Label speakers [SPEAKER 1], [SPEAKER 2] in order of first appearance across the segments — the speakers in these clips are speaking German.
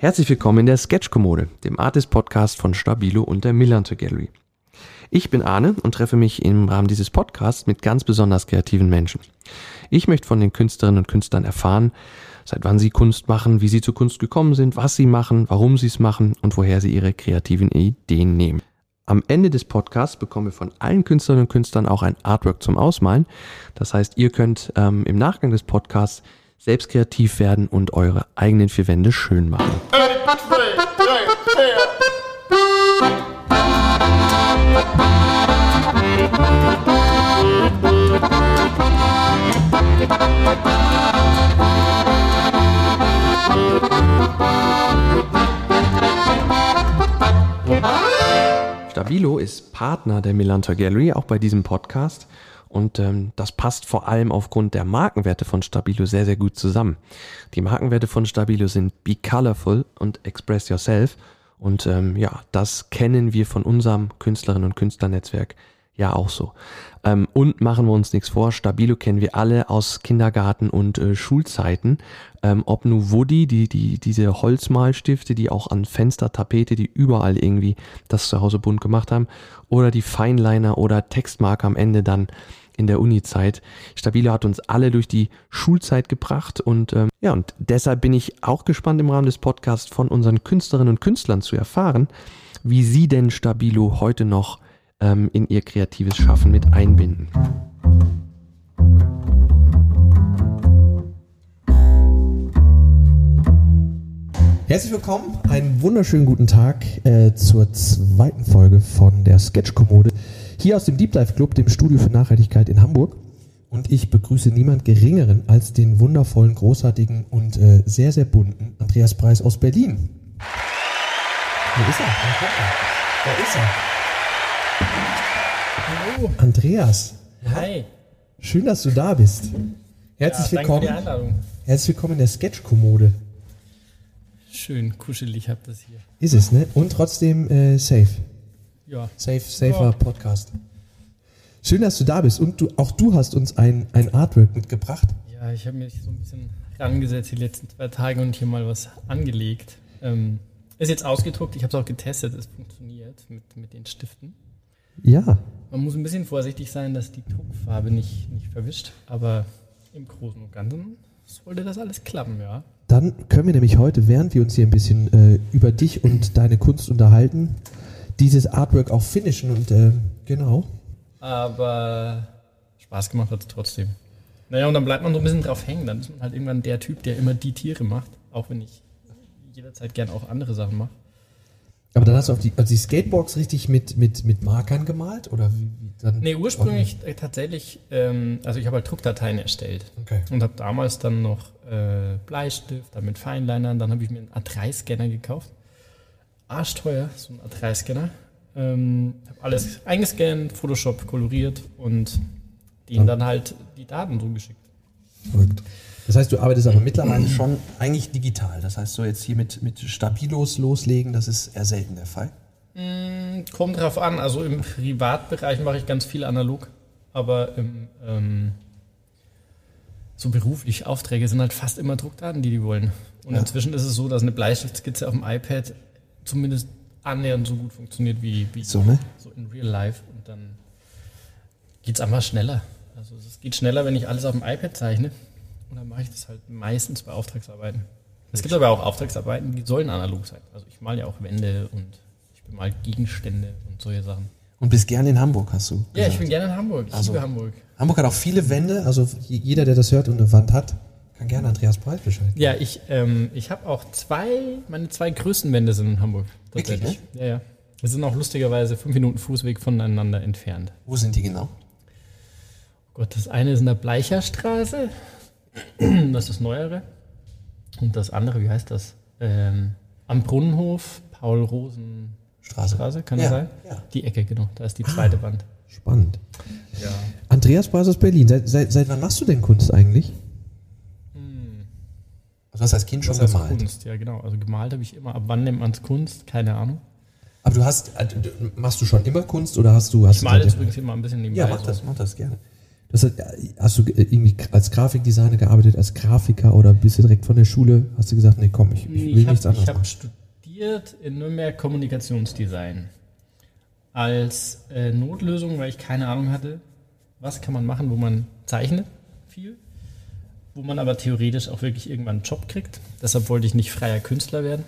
[SPEAKER 1] Herzlich willkommen in der Sketchkommode, dem Artist-Podcast von Stabilo und der Millantor Gallery. Ich bin Arne und treffe mich im Rahmen dieses Podcasts mit ganz besonders kreativen Menschen. Ich möchte von den Künstlerinnen und Künstlern erfahren, seit wann sie Kunst machen, wie sie zur Kunst gekommen sind, was sie machen, warum sie es machen und woher sie ihre kreativen Ideen nehmen. Am Ende des Podcasts bekommen wir von allen Künstlerinnen und Künstlern auch ein Artwork zum Ausmalen. Das heißt, ihr könnt ähm, im Nachgang des Podcasts selbst kreativ werden und eure eigenen vier Wände schön machen. Stabilo ist Partner der Milanta Gallery, auch bei diesem Podcast. Und ähm, das passt vor allem aufgrund der Markenwerte von Stabilo sehr, sehr gut zusammen. Die Markenwerte von Stabilo sind Be Colorful und Express Yourself. Und ähm, ja, das kennen wir von unserem Künstlerinnen und Künstlernetzwerk ja auch so. Ähm, und machen wir uns nichts vor, Stabilo kennen wir alle aus Kindergarten und äh, Schulzeiten. Ähm, ob nur Woody, die, die, diese Holzmalstifte, die auch an Fenster, Tapete, die überall irgendwie das zu Hause bunt gemacht haben, oder die Feinliner oder Textmarker am Ende dann in der Uni-Zeit. Stabilo hat uns alle durch die Schulzeit gebracht und ähm, ja, und deshalb bin ich auch gespannt im Rahmen des Podcasts von unseren Künstlerinnen und Künstlern zu erfahren, wie sie denn Stabilo heute noch ähm, in ihr kreatives Schaffen mit einbinden. Herzlich willkommen, einen wunderschönen guten Tag äh, zur zweiten Folge von der Sketchkommode hier aus dem Deep Dive Club, dem Studio für Nachhaltigkeit in Hamburg. Und ich begrüße niemand Geringeren als den wundervollen, großartigen und äh, sehr, sehr bunten Andreas Preis aus Berlin. Wo ist er? Da ist er. Hallo. Andreas.
[SPEAKER 2] Hi.
[SPEAKER 1] Schön, dass du da bist. Herzlich ja, willkommen. Danke für die Einladung. Herzlich willkommen in der Sketch-Kommode.
[SPEAKER 2] Schön, kuschelig habt das hier.
[SPEAKER 1] Ist es, ne? Und trotzdem äh, safe.
[SPEAKER 2] Ja.
[SPEAKER 1] Safe, safer ja. Podcast. Schön, dass du da bist. Und du, auch du hast uns ein, ein Artwork mitgebracht.
[SPEAKER 2] Ja, ich habe mich so ein bisschen rangesetzt die letzten zwei Tage und hier mal was angelegt. Ähm, ist jetzt ausgedruckt, ich habe es auch getestet, es funktioniert mit, mit den Stiften.
[SPEAKER 1] Ja.
[SPEAKER 2] Man muss ein bisschen vorsichtig sein, dass die Druckfarbe nicht, nicht verwischt, aber im Großen und Ganzen sollte das alles klappen, ja.
[SPEAKER 1] Dann können wir nämlich heute, während wir uns hier ein bisschen äh, über dich und deine Kunst unterhalten, dieses Artwork auch finishen und äh, genau.
[SPEAKER 2] Aber Spaß gemacht hat es trotzdem. Naja, und dann bleibt man so ein bisschen drauf hängen. Dann ist man halt irgendwann der Typ, der immer die Tiere macht, auch wenn ich jederzeit gern auch andere Sachen mache.
[SPEAKER 1] Aber dann hast du auf die, also die Skateboards richtig mit, mit, mit Markern gemalt? Oder wie,
[SPEAKER 2] dann? Nee, ursprünglich tatsächlich, ähm, also ich habe halt Druckdateien erstellt.
[SPEAKER 1] Okay.
[SPEAKER 2] Und habe damals dann noch äh, Bleistift, dann mit Feinlinern, dann habe ich mir einen A3-Scanner gekauft. Arschteuer, so ein A3-Scanner. Ähm, habe alles eingescannt, Photoshop koloriert und denen dann halt die Daten so geschickt.
[SPEAKER 1] Verrückt. Das heißt, du arbeitest aber mittlerweile schon eigentlich digital. Das heißt, so jetzt hier mit, mit Stabilos loslegen, das ist eher selten der Fall.
[SPEAKER 2] Mm, kommt drauf an. Also im Privatbereich mache ich ganz viel analog, aber im, ähm, so beruflich Aufträge sind halt fast immer Druckdaten, die die wollen. Und ja. inzwischen ist es so, dass eine Bleistiftskizze auf dem iPad zumindest annähernd so gut funktioniert wie, wie
[SPEAKER 1] so, ne?
[SPEAKER 2] so in Real Life. Und dann geht es einfach schneller. Also es geht schneller, wenn ich alles auf dem iPad zeichne. Und dann mache ich das halt meistens bei Auftragsarbeiten. Es gibt aber auch Auftragsarbeiten, die sollen analog sein. Also ich male ja auch Wände und ich bemal Gegenstände und solche Sachen.
[SPEAKER 1] Und bist gerne in Hamburg, hast du?
[SPEAKER 2] Gesagt. Ja, ich bin gerne in Hamburg. Ich also, liebe Hamburg.
[SPEAKER 1] Hamburg hat auch viele Wände, also jeder, der das hört und eine Wand hat, kann gerne Andreas Breit Bescheid.
[SPEAKER 2] Ja, ich, ähm, ich habe auch zwei, meine zwei größten Wände sind in Hamburg.
[SPEAKER 1] Wirklich, ne?
[SPEAKER 2] Ja, ja. Wir sind auch lustigerweise fünf Minuten Fußweg voneinander entfernt.
[SPEAKER 1] Wo sind die genau?
[SPEAKER 2] Oh Gott, das eine ist in der Bleicherstraße, das ist das Neuere. Und das andere, wie heißt das? Ähm, am Brunnenhof, Paul-Rosen-Straße, Straße, kann ja, das sein? Ja. Die Ecke, genau. Da ist die zweite ah, Wand.
[SPEAKER 1] Spannend.
[SPEAKER 2] Ja.
[SPEAKER 1] Andreas Bras aus Berlin. Seit, seit, seit, wann machst du denn Kunst eigentlich? Also was als Kind schon was gemalt?
[SPEAKER 2] Kunst, ja genau. Also gemalt habe ich immer. Ab wann nennt man es Kunst? Keine Ahnung.
[SPEAKER 1] Aber du hast, äh, machst du schon immer Kunst oder hast du... Hast
[SPEAKER 2] ich male jetzt übrigens immer ein bisschen
[SPEAKER 1] nebenbei. Ja, mach das, mach das gerne. Das hat, hast du irgendwie als Grafikdesigner gearbeitet, als Grafiker oder bist du direkt von der Schule? Hast du gesagt, nee, komm, ich, ich will
[SPEAKER 2] ich
[SPEAKER 1] nichts
[SPEAKER 2] hab,
[SPEAKER 1] anderes
[SPEAKER 2] Ich habe
[SPEAKER 1] machen.
[SPEAKER 2] studiert in Nürnberg Kommunikationsdesign. Als äh, Notlösung, weil ich keine Ahnung hatte, was kann man machen, wo man zeichnet viel, wo man aber theoretisch auch wirklich irgendwann einen Job kriegt. Deshalb wollte ich nicht freier Künstler werden,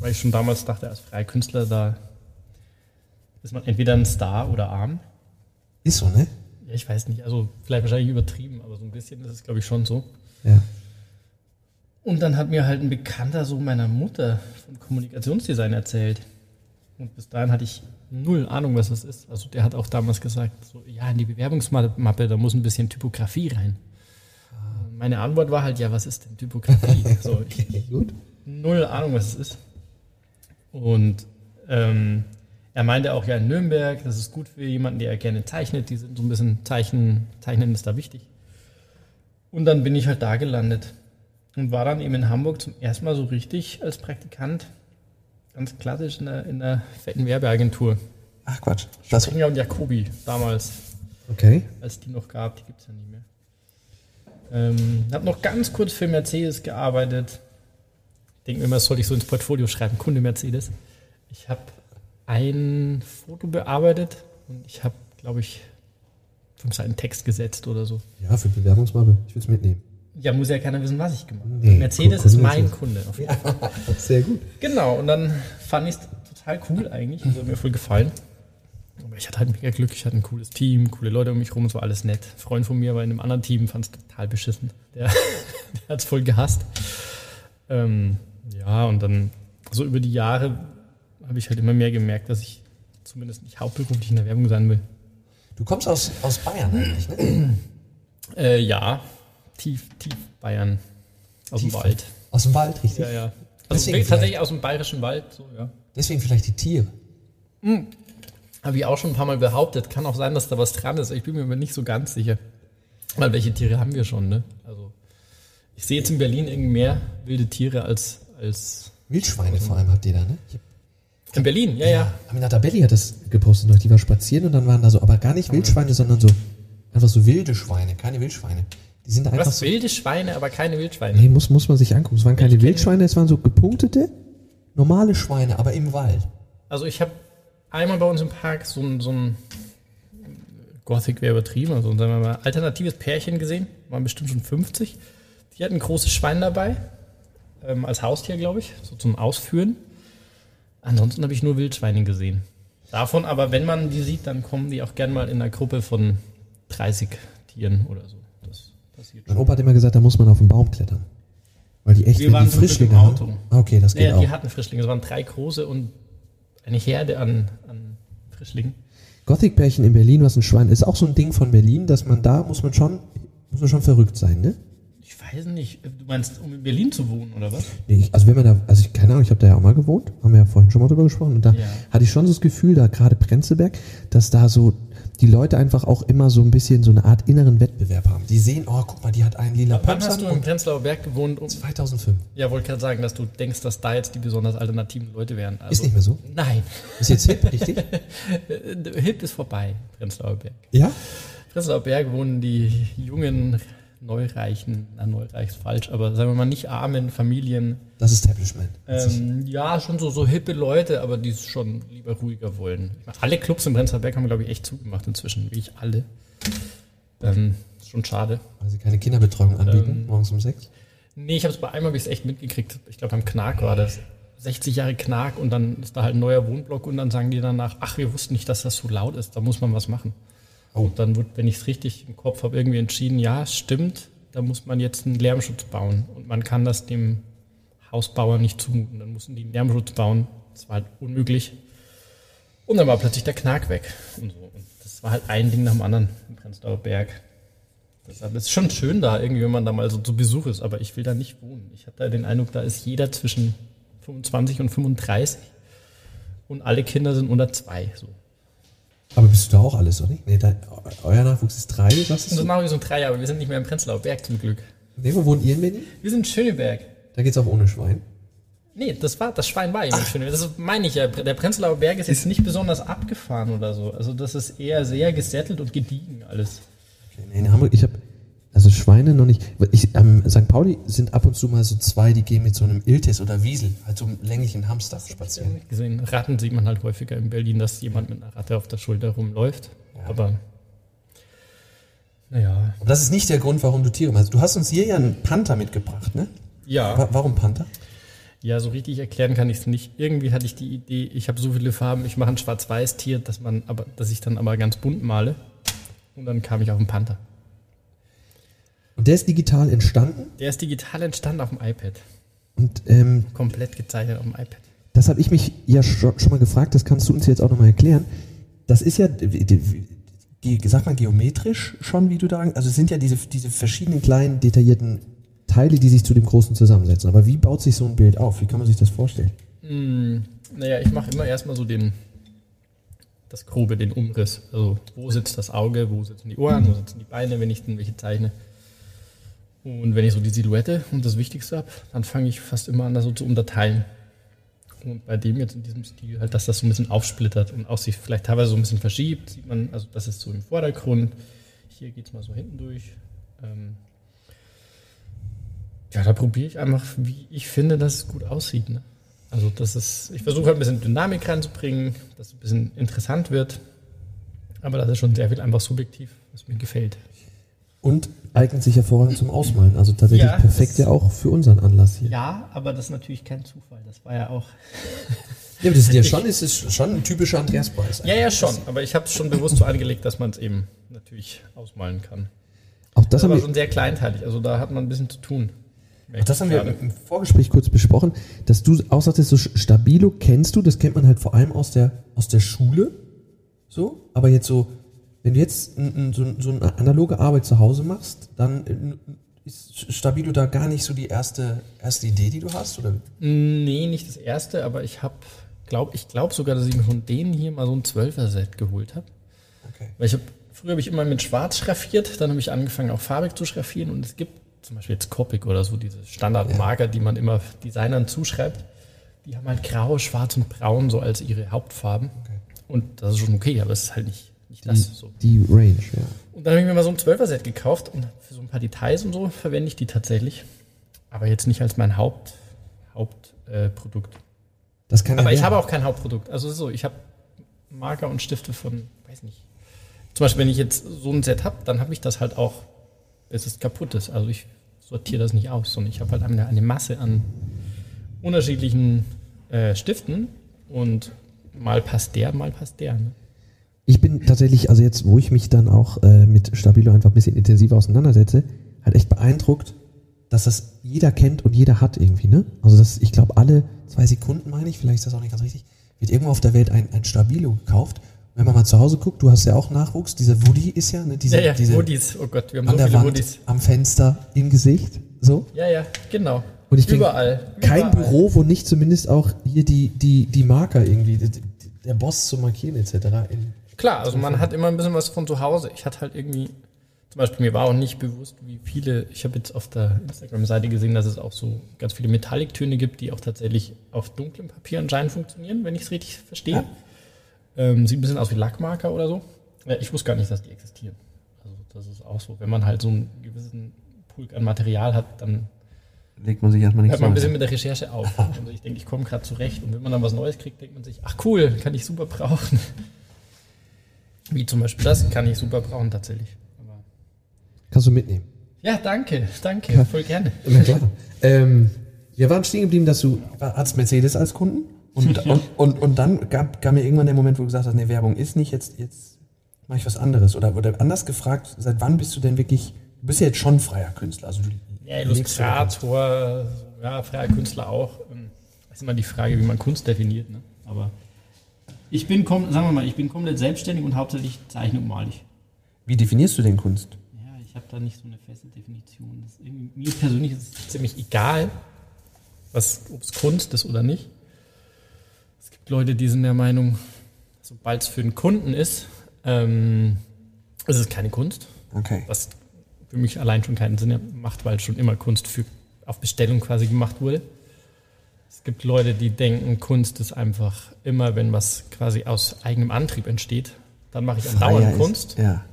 [SPEAKER 2] weil ich schon damals dachte, als freier Künstler, da ist man entweder ein Star oder arm.
[SPEAKER 1] Ist so, ne?
[SPEAKER 2] Ja, ich weiß nicht, also vielleicht wahrscheinlich übertrieben, aber so ein bisschen ist es, glaube ich, schon so.
[SPEAKER 1] Ja.
[SPEAKER 2] Und dann hat mir halt ein Bekannter so meiner Mutter von Kommunikationsdesign erzählt. Und bis dahin hatte ich null Ahnung, was das ist. Also der hat auch damals gesagt, so, ja, in die Bewerbungsmappe, da muss ein bisschen Typografie rein. Meine Antwort war halt, ja, was ist denn Typografie? So, ich,
[SPEAKER 1] Gut.
[SPEAKER 2] null Ahnung, was es ist. Und ähm, er meinte auch, ja, in Nürnberg, das ist gut für jemanden, der gerne zeichnet. Die sind so ein bisschen Zeichnen, Zeichnen ist da wichtig. Und dann bin ich halt da gelandet und war dann eben in Hamburg zum ersten Mal so richtig als Praktikant, ganz klassisch in der, in der fetten Werbeagentur.
[SPEAKER 1] Ach Quatsch. Das,
[SPEAKER 2] Springer und Jacobi damals,
[SPEAKER 1] okay.
[SPEAKER 2] als es die noch gab, die gibt es ja nicht mehr. Ähm, habe noch ganz kurz für Mercedes gearbeitet. Ich denke mir immer, das sollte ich so ins Portfolio schreiben, Kunde Mercedes. Ich habe ein Foto bearbeitet und ich habe, glaube ich, fünf Seiten Text gesetzt oder so.
[SPEAKER 1] Ja, für Bewerbungsmappe. Ich will es mitnehmen.
[SPEAKER 2] Ja, muss ja keiner wissen, was ich gemacht habe.
[SPEAKER 1] Nee,
[SPEAKER 2] Mercedes ist mein. Kunde. Auf jeden Fall.
[SPEAKER 1] Sehr gut.
[SPEAKER 2] Genau, und dann fand ich es total cool eigentlich. Also hat mir voll gefallen. Aber ich hatte halt mega Glück, ich hatte ein cooles Team, coole Leute um mich rum, es war alles nett. Ein Freund von mir war in einem anderen Team, fand es total beschissen. Der, der hat es voll gehasst. Ähm, ja, und dann, so über die Jahre habe ich halt immer mehr gemerkt, dass ich zumindest nicht hauptberuflich in der Werbung sein will.
[SPEAKER 1] Du kommst aus, aus Bayern eigentlich, ne?
[SPEAKER 2] Äh, ja, tief, tief Bayern. Aus dem
[SPEAKER 1] Tief.
[SPEAKER 2] Wald.
[SPEAKER 1] Aus dem Wald, richtig?
[SPEAKER 2] Ja, ja. Also tatsächlich aus dem bayerischen Wald, so, ja.
[SPEAKER 1] Deswegen vielleicht die Tiere.
[SPEAKER 2] Habe ich auch schon ein paar Mal behauptet. Kann auch sein, dass da was dran ist. Ich bin mir aber nicht so ganz sicher. Weil welche Tiere haben wir schon, ne? Also, ich sehe jetzt in Berlin irgendwie mehr wilde Tiere als, als
[SPEAKER 1] Wildschweine vor allem habt ihr da, ne?
[SPEAKER 2] In Berlin. Ja, ja.
[SPEAKER 1] Aminata Belli hat das gepostet noch. Die war spazieren und dann waren da so, aber gar nicht Wildschweine, sondern so, einfach so wilde Schweine, keine Wildschweine. Die sind da einfach
[SPEAKER 2] Was?
[SPEAKER 1] so.
[SPEAKER 2] Wilde Schweine, aber keine Wildschweine.
[SPEAKER 1] Nee, muss, muss man sich angucken. Es waren keine Wildschweine, es waren so gepunktete, normale Schweine, aber im Wald.
[SPEAKER 2] Also, ich habe einmal bei uns im Park so ein, so ein Gothic wäre übertrieben, also sagen wir mal, alternatives Pärchen gesehen. Waren bestimmt schon 50. Die hatten ein großes Schwein dabei. Ähm, als Haustier, glaube ich, so zum Ausführen. Ansonsten habe ich nur Wildschweine gesehen. Davon aber, wenn man die sieht, dann kommen die auch gern mal in einer Gruppe von 30 Tieren oder so. Das passiert
[SPEAKER 1] Mein
[SPEAKER 2] schon.
[SPEAKER 1] Opa hat immer gesagt, da muss man auf den Baum klettern. Weil die echt,
[SPEAKER 2] Wir waren
[SPEAKER 1] die Frischlinge.
[SPEAKER 2] Auto.
[SPEAKER 1] Ah, Okay, das geht
[SPEAKER 2] Ja,
[SPEAKER 1] auch.
[SPEAKER 2] die hatten Frischlinge. Es waren drei große und eine Herde an, an Frischlingen.
[SPEAKER 1] Gothic-Pärchen in Berlin, was ein Schwein ist, auch so ein Ding von Berlin, dass man da muss man schon, muss man schon verrückt sein, ne?
[SPEAKER 2] Ich weiß nicht, du meinst, um in Berlin zu wohnen oder was?
[SPEAKER 1] Nee, ich, also wenn man da, also ich, keine Ahnung, ich habe da ja auch mal gewohnt, haben wir ja vorhin schon mal drüber gesprochen, und da
[SPEAKER 2] Ja.
[SPEAKER 1] hatte ich schon so das Gefühl, da gerade Prenzlberg, dass da so die Leute einfach auch immer so ein bisschen so eine Art inneren Wettbewerb haben. Die sehen, oh, guck mal, die hat einen lila
[SPEAKER 2] Wann hast du im Prenzlauer Berg gewohnt? Um,
[SPEAKER 1] 2005.
[SPEAKER 2] ja, wollte gerade sagen, dass du denkst, dass da jetzt die besonders alternativen Leute wären. Also,
[SPEAKER 1] Ist nicht mehr so?
[SPEAKER 2] Nein,
[SPEAKER 1] Ist jetzt hip, richtig?
[SPEAKER 2] Hip ist vorbei, Prenzlauer Berg.
[SPEAKER 1] Ja?
[SPEAKER 2] Prenzlauer Berg wohnen die jungen, neureichen, na, neureich ist falsch, aber sagen wir mal nicht armen Familien.
[SPEAKER 1] Das ist Establishment.
[SPEAKER 2] Ähm, ja, schon so, so hippe Leute, aber die es schon lieber ruhiger wollen. Meine, alle Clubs im Prenzlauer Berg haben, glaube ich, echt zugemacht inzwischen, wie ich alle. Ähm, ist schon schade.
[SPEAKER 1] Weil sie keine Kinderbetreuung anbieten,
[SPEAKER 2] Ähm,
[SPEAKER 1] morgens um sechs.
[SPEAKER 2] Nee, ich habe es bei einmal habe ich es echt mitgekriegt. Ich glaube, beim Knack war das. 60 Jahre Knack und dann ist da halt ein neuer Wohnblock und dann sagen die danach, ach, wir wussten nicht, dass das so laut ist, da muss man was machen.
[SPEAKER 1] Oh.
[SPEAKER 2] Dann wird, wenn ich es richtig im Kopf habe, irgendwie entschieden, ja, stimmt, da muss man jetzt einen Lärmschutz bauen und man kann das dem Hausbauer nicht zumuten. Dann mussten die einen Lärmschutz bauen. Das war halt unmöglich. Und dann war plötzlich der Knack weg und so. Und das war halt ein Ding nach dem anderen im Prenzlauer Berg. Deshalb ist schon schön da, irgendwie, wenn man da mal so zu Besuch ist, aber ich will da nicht wohnen. Ich habe da den Eindruck, da ist jeder zwischen 25 und 35 und alle Kinder sind unter zwei. So.
[SPEAKER 1] Aber bist du da auch alles, oder nicht? Nee, da, euer Nachwuchs ist drei, sagst
[SPEAKER 2] Das
[SPEAKER 1] du?
[SPEAKER 2] sind auch so drei, aber wir sind nicht mehr im Prenzlauer Berg zum Glück.
[SPEAKER 1] Nee, wo wohnt ihr in Berlin?
[SPEAKER 2] Wir sind in Schöneberg.
[SPEAKER 1] Da geht's auch ohne Schwein.
[SPEAKER 2] Nee, das war, das Schwein war eben in Schöneberg. Das meine ich ja. Der Prenzlauer Berg ist jetzt nicht besonders abgefahren oder so. Also das ist eher sehr gesettelt und gediegen alles.
[SPEAKER 1] Okay, in Hamburg, ich habe also Schweine noch nicht. Ich, ähm, St. Pauli sind ab und zu mal so zwei, die gehen mit so einem Iltis oder Wiesel, halt so einem länglichen Hamster spazieren.
[SPEAKER 2] Gesehen. Ratten sieht man halt häufiger in Berlin, dass jemand mit einer Ratte auf der Schulter rumläuft. Ja. Aber
[SPEAKER 1] naja. Aber das ist nicht der Grund, warum du Tiere machst. Du hast uns hier ja einen Panther mitgebracht, ne?
[SPEAKER 2] Ja.
[SPEAKER 1] warum Panther?
[SPEAKER 2] Ja, so richtig erklären kann ich es nicht. Irgendwie hatte ich die Idee, ich habe so viele Farben, ich mache ein Schwarz-Weiß-Tier, dass man aber, dass ich dann aber ganz bunt male. Und dann kam ich auf den Panther.
[SPEAKER 1] Und der ist digital entstanden?
[SPEAKER 2] Der ist digital entstanden auf dem iPad.
[SPEAKER 1] Und ähm,
[SPEAKER 2] komplett gezeichnet auf dem iPad.
[SPEAKER 1] Das habe ich mich ja schon, schon, mal gefragt, das kannst du uns jetzt auch nochmal erklären. Das ist ja, sag mal, geometrisch schon, wie du da, also es sind ja diese, diese verschiedenen kleinen, detaillierten Teile, die sich zu dem Großen zusammensetzen. Aber wie baut sich so ein Bild auf? Wie kann man sich das vorstellen?
[SPEAKER 2] Mm, naja, ich mache immer erstmal so den, das Grobe, den Umriss. Also wo sitzt das Auge, wo sitzen die Ohren, wo sitzen die Beine, wenn ich denn welche zeichne. Und wenn ich so die Silhouette und das Wichtigste habe, dann fange ich fast immer an, das so zu unterteilen. Und bei dem jetzt in diesem Stil halt, dass das so ein bisschen aufsplittert und auch sich vielleicht teilweise so ein bisschen verschiebt, sieht man, also das ist so im Vordergrund. Hier geht es mal so hinten durch. Ähm ja, da probiere ich einfach, wie ich finde, dass es gut aussieht. Ne? Also das ist, ich versuche halt ein bisschen Dynamik reinzubringen, dass es ein bisschen interessant wird. Aber das ist schon sehr viel einfach subjektiv, was mir gefällt.
[SPEAKER 1] Und eignet sich hervorragend zum Ausmalen. Also tatsächlich ja, perfekt ja auch für unseren Anlass hier.
[SPEAKER 2] Ja, aber das ist natürlich kein Zufall. Das war ja auch.
[SPEAKER 1] ja, das ist ja schon, ist es schon ein typischer Andreaspreis.
[SPEAKER 2] Ja, ja, schon. Aber ich habe es schon bewusst so angelegt, dass man es eben natürlich ausmalen kann.
[SPEAKER 1] Auch das, das
[SPEAKER 2] haben wir schon sehr kleinteilig. Also da hat man ein bisschen zu tun.
[SPEAKER 1] Ach, das haben wir im Vorgespräch kurz besprochen, dass du auch sagtest, so Stabilo kennst du, das kennt man halt vor allem aus der, aus der Schule. So, aber jetzt so wenn du jetzt so, so eine analoge Arbeit zu Hause machst, dann äh, ist Stabilo da gar nicht so die erste, erste Idee, die du hast? Oder?
[SPEAKER 2] Nee, nicht das erste, aber ich habe, glaub, ich glaube sogar, dass ich mir von denen hier mal so ein 12er-Set geholt habe. Okay. Weil ich habe, früher habe ich immer mit Schwarz schraffiert, dann habe ich angefangen auch farbig zu schraffieren und es gibt zum Beispiel jetzt Copic oder so, diese Standardmarker, die man immer Designern zuschreibt, die haben halt grau, schwarz und braun so als ihre Hauptfarben. Okay. Und das ist schon okay, aber es ist halt nicht nicht
[SPEAKER 1] die, das so. Die Range, ja.
[SPEAKER 2] Und dann habe ich mir mal so ein 12er-Set gekauft und für so ein paar Details und so verwende ich die tatsächlich. Aber jetzt nicht als mein Haupt, Hauptprodukt. Äh,
[SPEAKER 1] das kann
[SPEAKER 2] Aber ich habe auch kein Hauptprodukt. Also so, ich habe Marker und Stifte von, weiß nicht. Zum Beispiel, wenn ich jetzt so ein Set habe, dann habe ich das halt auch, bis es kaputt ist. Also ich sortiere das nicht aus, sondern ich habe halt eine, eine Masse an unterschiedlichen äh, Stiften und mal passt der, mal passt der. Ne?
[SPEAKER 1] Ich bin tatsächlich, also jetzt, wo ich mich dann auch äh, mit Stabilo einfach ein bisschen intensiver auseinandersetze, halt echt beeindruckt, dass das jeder kennt und jeder hat irgendwie, ne? Also das, ich glaube, alle zwei Sekunden, meine ich, vielleicht ist das auch nicht ganz richtig, wird irgendwo auf der Welt ein, ein Stabilo gekauft. wenn man mal zu Hause guckt, du hast ja auch Nachwuchs, dieser Woody ist ja, ne? Diese,
[SPEAKER 2] ja, ja,
[SPEAKER 1] diese
[SPEAKER 2] Woodies, oh Gott, wir haben
[SPEAKER 1] an so der viele Wand, Woodies. Am Fenster, im Gesicht, so.
[SPEAKER 2] Ja, ja, genau.
[SPEAKER 1] Und ich überall. Denk, kein überall. Büro, wo nicht zumindest auch hier die, die, die Marker irgendwie, der Boss zu markieren etc. in
[SPEAKER 2] Klar, also man hat immer ein bisschen was von zu Hause. Ich hatte halt irgendwie, zum Beispiel mir war auch nicht bewusst, wie viele, ich habe jetzt auf der Instagram-Seite gesehen, dass es auch so ganz viele Metalliktöne gibt, die auch tatsächlich auf dunklem Papier anscheinend funktionieren, wenn ich es richtig verstehe. Ja. Ähm, sieht ein bisschen aus wie Lackmarker oder so. Ja, ich wusste gar nicht, dass die existieren. Also das ist auch so. Wenn man halt so einen gewissen Pulk an Material hat, dann
[SPEAKER 1] legt man sich erstmal nicht
[SPEAKER 2] Hört man ein bisschen mit der Recherche auf. Also ich denke, ich komme gerade zurecht. Und wenn man dann was Neues kriegt, denkt man sich, ach cool, kann ich super brauchen. Wie zum Beispiel das kann ich super brauchen tatsächlich. Aber
[SPEAKER 1] Kannst du mitnehmen?
[SPEAKER 2] Ja, danke, danke, ja. voll gerne.
[SPEAKER 1] Na klar. ähm, wir waren stehen geblieben, dass du hast Mercedes als Kunden und, und, und, und dann gab, gab mir irgendwann der Moment, wo du gesagt hast, nee, Werbung ist nicht, jetzt, jetzt mache ich was anderes. Oder, oder anders gefragt, seit wann bist du denn wirklich, du bist ja jetzt schon freier Künstler. Also du
[SPEAKER 2] ja, Illustrator, ja, freier Künstler auch. Das ähm, ist immer die Frage, wie man Kunst definiert. Ne? Aber ich bin, sagen wir mal, ich bin komplett selbstständig und hauptsächlich zeichne und male ich.
[SPEAKER 1] Wie definierst du denn Kunst?
[SPEAKER 2] Ja, ich habe da nicht so eine feste Definition. mir persönlich ist es ziemlich egal, ob es Kunst ist oder nicht. Es gibt Leute, die sind der Meinung, sobald es für einen Kunden ist, ähm, ist es keine Kunst.
[SPEAKER 1] Okay.
[SPEAKER 2] Was für mich allein schon keinen Sinn macht, weil schon immer Kunst für, auf Bestellung quasi gemacht wurde. Es gibt Leute, die denken, Kunst ist einfach immer, wenn was quasi aus eigenem Antrieb entsteht, dann mache ich andauernd Kunst.
[SPEAKER 1] ja.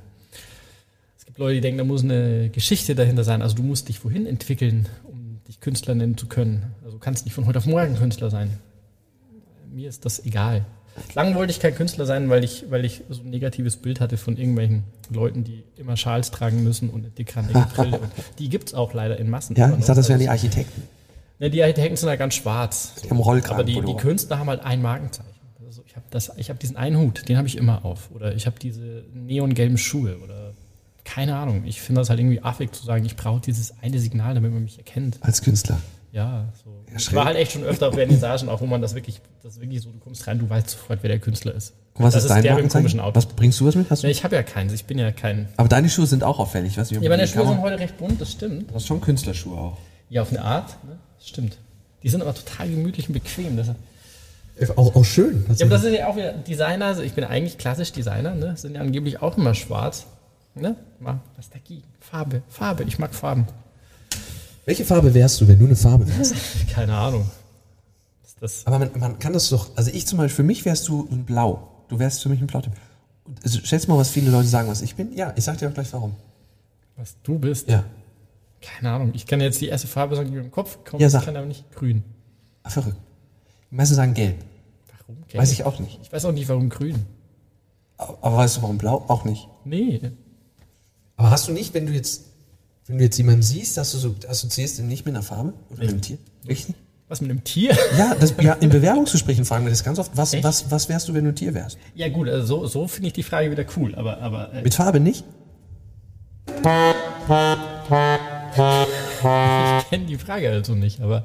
[SPEAKER 2] gibt Leute, die denken, da muss eine Geschichte dahinter sein. Also du musst dich wohin entwickeln, um dich Künstler nennen zu können. Also du kannst nicht von heute auf morgen Künstler sein. Mir ist das egal. Lang wollte ich kein Künstler sein, weil ich, weil ich so ein negatives Bild hatte von irgendwelchen Leuten, die immer Schals tragen müssen und eine dickrandige Brille. Und die gibt's auch leider in Massen.
[SPEAKER 1] Ja, ich dachte, das wären
[SPEAKER 2] Also
[SPEAKER 1] die Architekten.
[SPEAKER 2] Ne, die Architekten sind ja ganz schwarz.
[SPEAKER 1] Die haben Rollkragen.
[SPEAKER 2] Aber die, die. Künstler haben halt ein Markenzeichen. Also ich habe ich habe diesen einen Hut, den habe ich immer auf. Oder ich habe diese neongelben Schuhe oder keine Ahnung. Ich finde das halt irgendwie affig zu sagen, ich brauche dieses eine Signal, damit man mich erkennt.
[SPEAKER 1] Als Künstler.
[SPEAKER 2] Ja, so. ich
[SPEAKER 1] schräg.
[SPEAKER 2] war halt echt schon öfter auf Vernissagen, auch wo man das wirklich, das ist wirklich so, du kommst rein, du weißt sofort, wer der Künstler ist.
[SPEAKER 1] Und was
[SPEAKER 2] das
[SPEAKER 1] ist dein
[SPEAKER 2] der mit komischen Auto.
[SPEAKER 1] Was bringst du was mit? Hast du?
[SPEAKER 2] Ja, ich habe ja keins, ich bin ja kein.
[SPEAKER 1] Aber deine Schuhe sind auch auffällig. Weißt du,
[SPEAKER 2] Ja, meine Schuhe sind heute recht bunt, das stimmt.
[SPEAKER 1] Du hast schon Künstlerschuhe auch.
[SPEAKER 2] Ja, auf eine Art, ne? Stimmt. Die sind aber total gemütlich und bequem. Das,
[SPEAKER 1] Auch, auch schön.
[SPEAKER 2] Ja, aber das ist ja auch wieder Designer, also ich bin eigentlich klassisch Designer, ne? Sind ja angeblich auch immer schwarz. Ne? Was dagegen. Farbe, Farbe, ich mag Farben.
[SPEAKER 1] Welche Farbe wärst du, wenn du eine Farbe wärst?
[SPEAKER 2] Keine Ahnung. Das,
[SPEAKER 1] Aber man, man kann das doch, also ich zum Beispiel, für mich wärst du ein Blau. Du wärst für mich ein Blautyp. Also, schätz mal, was viele Leute sagen, was ich bin. Ja, ich sag dir auch gleich warum.
[SPEAKER 2] was du bist?
[SPEAKER 1] Ja.
[SPEAKER 2] Keine Ahnung. Ich kann jetzt die erste Farbe sagen, die mir im Kopf kommt.
[SPEAKER 1] Ja,
[SPEAKER 2] ich
[SPEAKER 1] sag.
[SPEAKER 2] kann aber nicht grün.
[SPEAKER 1] Ah, verrückt. Die meisten sagen gelb.
[SPEAKER 2] Warum?
[SPEAKER 1] Weiß ich auch nicht.
[SPEAKER 2] Ich weiß auch nicht, warum grün.
[SPEAKER 1] Aber, aber weißt du, warum blau? Auch nicht.
[SPEAKER 2] Nee.
[SPEAKER 1] Aber hast du nicht, wenn du jetzt, wenn du jetzt jemanden siehst, dass du so assoziierst ihn nicht mit einer Farbe oder mit einem Tier? Richtig?
[SPEAKER 2] Was mit einem Tier?
[SPEAKER 1] Ja, das, ja, in Bewerbungsgesprächen fragen wir das ganz oft. Was,
[SPEAKER 2] Echt?
[SPEAKER 1] was, was wärst du, wenn du ein Tier wärst?
[SPEAKER 2] Ja gut, also so, so finde ich die Frage wieder cool. Aber, aber äh,
[SPEAKER 1] Mit Farbe nicht?
[SPEAKER 2] Ich kenne die Frage also nicht. Aber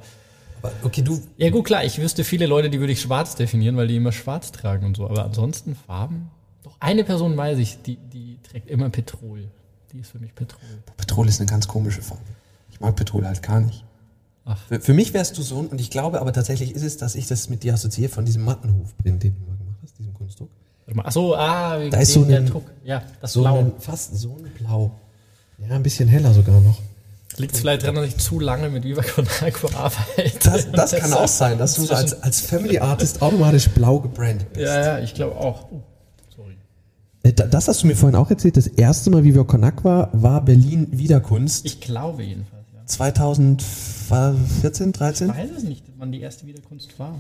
[SPEAKER 1] Aber okay, du,
[SPEAKER 2] ja gut, klar, ich wüsste viele Leute, die würde ich schwarz definieren, weil die immer schwarz tragen und so. Aber ansonsten Farben? Doch eine Person weiß ich, die, die trägt immer Petrol. Die ist für mich Petrol.
[SPEAKER 1] Petrol ist eine ganz komische Farbe. Ich mag Petrol halt gar nicht.
[SPEAKER 2] Ach.
[SPEAKER 1] Für, für mich wärst du so, und ich glaube aber tatsächlich ist es, dass ich das mit dir assoziiere von diesem Mattenhufprint, den du mal gemacht hast, diesem Kunstdruck.
[SPEAKER 2] Warte mal, Ach so, ah, wegen
[SPEAKER 1] Da ist so ein-
[SPEAKER 2] Druck. Ja, das
[SPEAKER 1] So
[SPEAKER 2] Blau.
[SPEAKER 1] ein, fast so ein Blau. Ja, ein bisschen heller sogar noch.
[SPEAKER 2] Liegt vielleicht dran, dass ich zu lange mit Viva Con Agua arbeite.
[SPEAKER 1] Das, das kann auch sein, dass du so als, als Family Artist automatisch blau gebrandet bist.
[SPEAKER 2] Ja, ja, ich glaube auch. Oh, sorry.
[SPEAKER 1] Äh, da- Das hast du mir vorhin auch erzählt. Das erste Mal Viva Con Aqua war Berlin Wiederkunst.
[SPEAKER 2] Ich glaube jedenfalls, ja.
[SPEAKER 1] 2014, 13?
[SPEAKER 2] Ich weiß es nicht, wann die erste Wiederkunst war.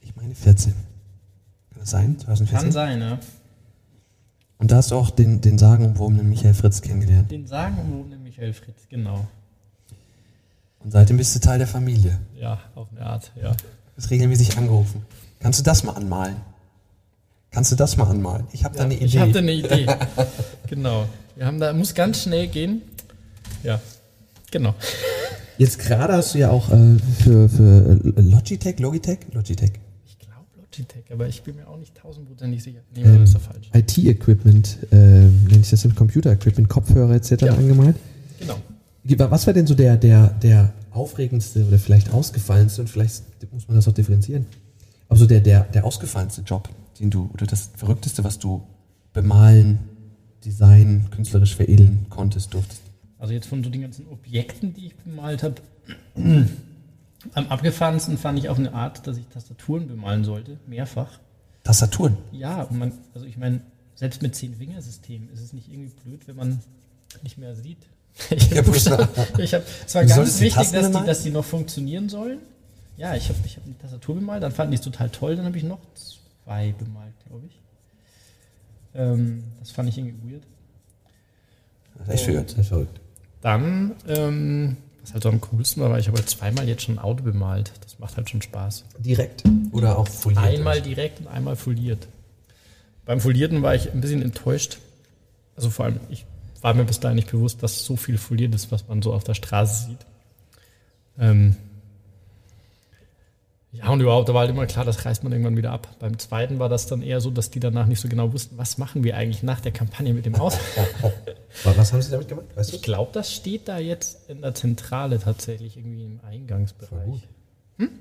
[SPEAKER 1] Ich meine 14. Kann das sein? 2014?
[SPEAKER 2] Kann sein, ja.
[SPEAKER 1] Und da hast du auch den, den sagenumwobenen Michael Fritz kennengelernt.
[SPEAKER 2] Den sagenumwobenen Michael Fritz, genau.
[SPEAKER 1] Und seitdem bist du Teil der Familie.
[SPEAKER 2] Ja, auf eine Art, ja.
[SPEAKER 1] Du bist regelmäßig angerufen. Kannst du das mal anmalen? Kannst du das mal anmalen? Ich habe da eine Idee.
[SPEAKER 2] Ich hatte eine Idee. genau. Wir haben da, muss ganz schnell gehen. Ja, genau.
[SPEAKER 1] Jetzt gerade hast du ja auch äh, für, für Logitech, Logitech, Logitech,
[SPEAKER 2] Ich glaube Logitech, aber ich bin mir auch nicht tausendprozentig sicher. Nee, das ist doch falsch.
[SPEAKER 1] IT-Equipment, äh, nenne ich das, Computer-Equipment, Kopfhörer etc.
[SPEAKER 2] Ja.
[SPEAKER 1] angemalt.
[SPEAKER 2] Genau.
[SPEAKER 1] Was war denn so der, der, der aufregendste oder vielleicht ausgefallenste und vielleicht muss man das auch differenzieren, aber so der, der, der ausgefallenste Job, den du, oder das Verrückteste, was du bemalen, designen, künstlerisch veredeln konntest, durftest?
[SPEAKER 2] Also jetzt von so den ganzen Objekten, die ich bemalt habe, am abgefahrensten fand ich auf eine Art, dass ich Tastaturen bemalen sollte, mehrfach.
[SPEAKER 1] Tastaturen.
[SPEAKER 2] Ja, und man, also ich meine, selbst mit zehn Fingersystem ist es nicht irgendwie blöd, wenn man nicht mehr sieht. Ich
[SPEAKER 1] Ja,
[SPEAKER 2] habe ich hab, es war
[SPEAKER 1] Du
[SPEAKER 2] ganz
[SPEAKER 1] die
[SPEAKER 2] wichtig,
[SPEAKER 1] Tasten
[SPEAKER 2] dass die, dass die noch funktionieren sollen. Ja, ich habe ich hab eine Tastatur bemalt, dann fanden die es total toll, dann habe ich noch zwei bemalt, glaube ich. Ähm, das fand ich irgendwie weird.
[SPEAKER 1] Das ist echt verrückt. Das ist verrückt.
[SPEAKER 2] Dann, ähm, was halt so am coolsten war, war ich habe zweimal jetzt schon ein Auto bemalt. Das macht halt schon Spaß.
[SPEAKER 1] Direkt. Oder auch foliert.
[SPEAKER 2] Einmal direkt und einmal foliert. Beim Folierten war ich ein bisschen enttäuscht. Also vor allem, ich war mir bis dahin nicht bewusst, dass so viel foliert ist, was man so auf der Straße sieht. Ähm ja, und überhaupt, da war halt immer klar, das reißt man irgendwann wieder ab. Beim zweiten war das dann eher so, dass die danach nicht so genau wussten, was machen wir eigentlich nach der Kampagne mit dem Auto.
[SPEAKER 1] Was haben sie damit gemacht? Weißt?
[SPEAKER 2] Ich glaube, das steht da jetzt in der Zentrale tatsächlich irgendwie im Eingangsbereich.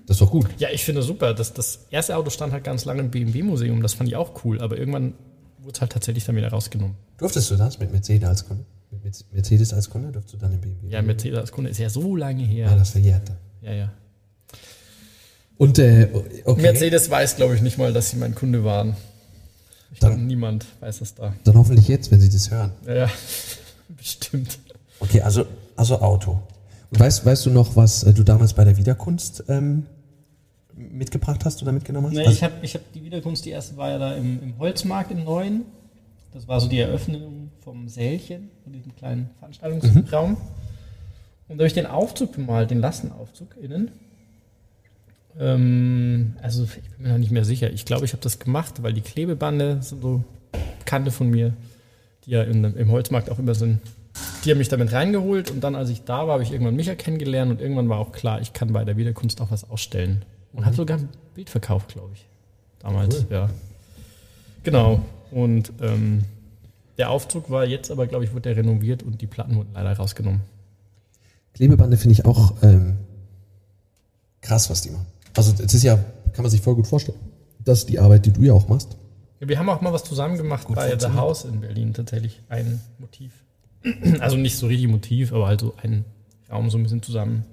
[SPEAKER 1] Das ist doch gut.
[SPEAKER 2] Ja, ich finde super. Das, das erste Auto stand halt ganz lange im BMW-Museum. Das fand ich auch cool. Aber irgendwann wurde es halt tatsächlich dann wieder rausgenommen.
[SPEAKER 1] Durftest du das mit Mercedes als Kunde? Mit Mercedes als Kunde durftest du dann im BMW?
[SPEAKER 2] Ja, Mercedes als Kunde ist ja so lange
[SPEAKER 1] Ja,
[SPEAKER 2] her.
[SPEAKER 1] das verjährt dann.
[SPEAKER 2] Ja, ja.
[SPEAKER 1] Und, äh, okay.
[SPEAKER 2] Mercedes weiß, glaube ich, nicht mal, dass sie mein Kunde waren. Ich glaube, niemand weiß das da.
[SPEAKER 1] Dann hoffentlich jetzt, wenn sie das hören.
[SPEAKER 2] Ja, ja. Bestimmt.
[SPEAKER 1] Okay, also, also Auto. Und weißt, weißt du noch, was äh, du damals bei der Wiederkunst ähm, mitgebracht hast oder mitgenommen hast?
[SPEAKER 2] Nee,
[SPEAKER 1] Also-
[SPEAKER 2] ich habe ich hab die Wiederkunst, die erste war ja da im, im Holzmarkt in Neuen. Das war so die Eröffnung vom Sälchen, von diesem kleinen Veranstaltungsraum. Und da habe ich den Aufzug bemalt, den Lastenaufzug innen. Ähm, also ich bin mir noch nicht mehr sicher. Ich glaube, ich habe das gemacht, weil die Klebebande sind so Bekannte von mir, die ja in, im Holzmarkt auch immer sind. Die haben mich damit reingeholt und dann, als ich da war, habe ich irgendwann Micha kennengelernt und irgendwann war auch klar, ich kann bei der Wiederkunst auch was ausstellen. Und habe sogar ein Bild verkauft, glaube ich. Damals, ja. Genau. Und ähm, der Aufzug war jetzt aber, glaube ich, wurde der renoviert und die Platten wurden leider rausgenommen.
[SPEAKER 1] Klebebande finde ich auch ähm, krass, was die machen. Also es ist ja, kann man sich voll gut vorstellen. Das ist die Arbeit, die du ja auch machst.
[SPEAKER 2] Ja, wir haben auch mal was zusammen gemacht bei The. House in Berlin, tatsächlich. Ein Motiv. Also nicht so richtig Motiv, aber halt so einen Raum so ein bisschen zusammen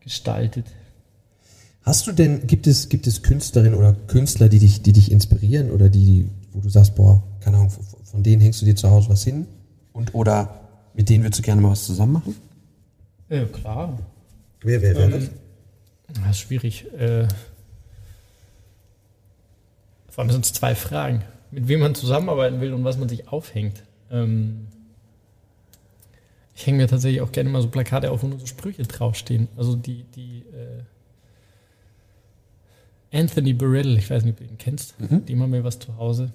[SPEAKER 2] gestaltet.
[SPEAKER 1] Hast du denn, gibt es, gibt es Künstlerinnen oder Künstler, die dich, die dich inspirieren oder die, wo du sagst, boah, keine Ahnung, von- denen hängst du dir zu Hause was hin? Und oder mit denen würdest du gerne mal was zusammen machen?
[SPEAKER 2] Ja, klar.
[SPEAKER 1] Wer, wer,
[SPEAKER 2] Ähm, das ist schwierig. Äh, vor allem sind es zwei Fragen. Mit wem man zusammenarbeiten will und was man sich aufhängt. Ähm, ich hänge mir tatsächlich auch gerne mal so Plakate auf, wo nur so Sprüche draufstehen. Also die, die äh, Anthony Burrell, ich weiß nicht, ob du ihn kennst, dem haben wir was zu Hause.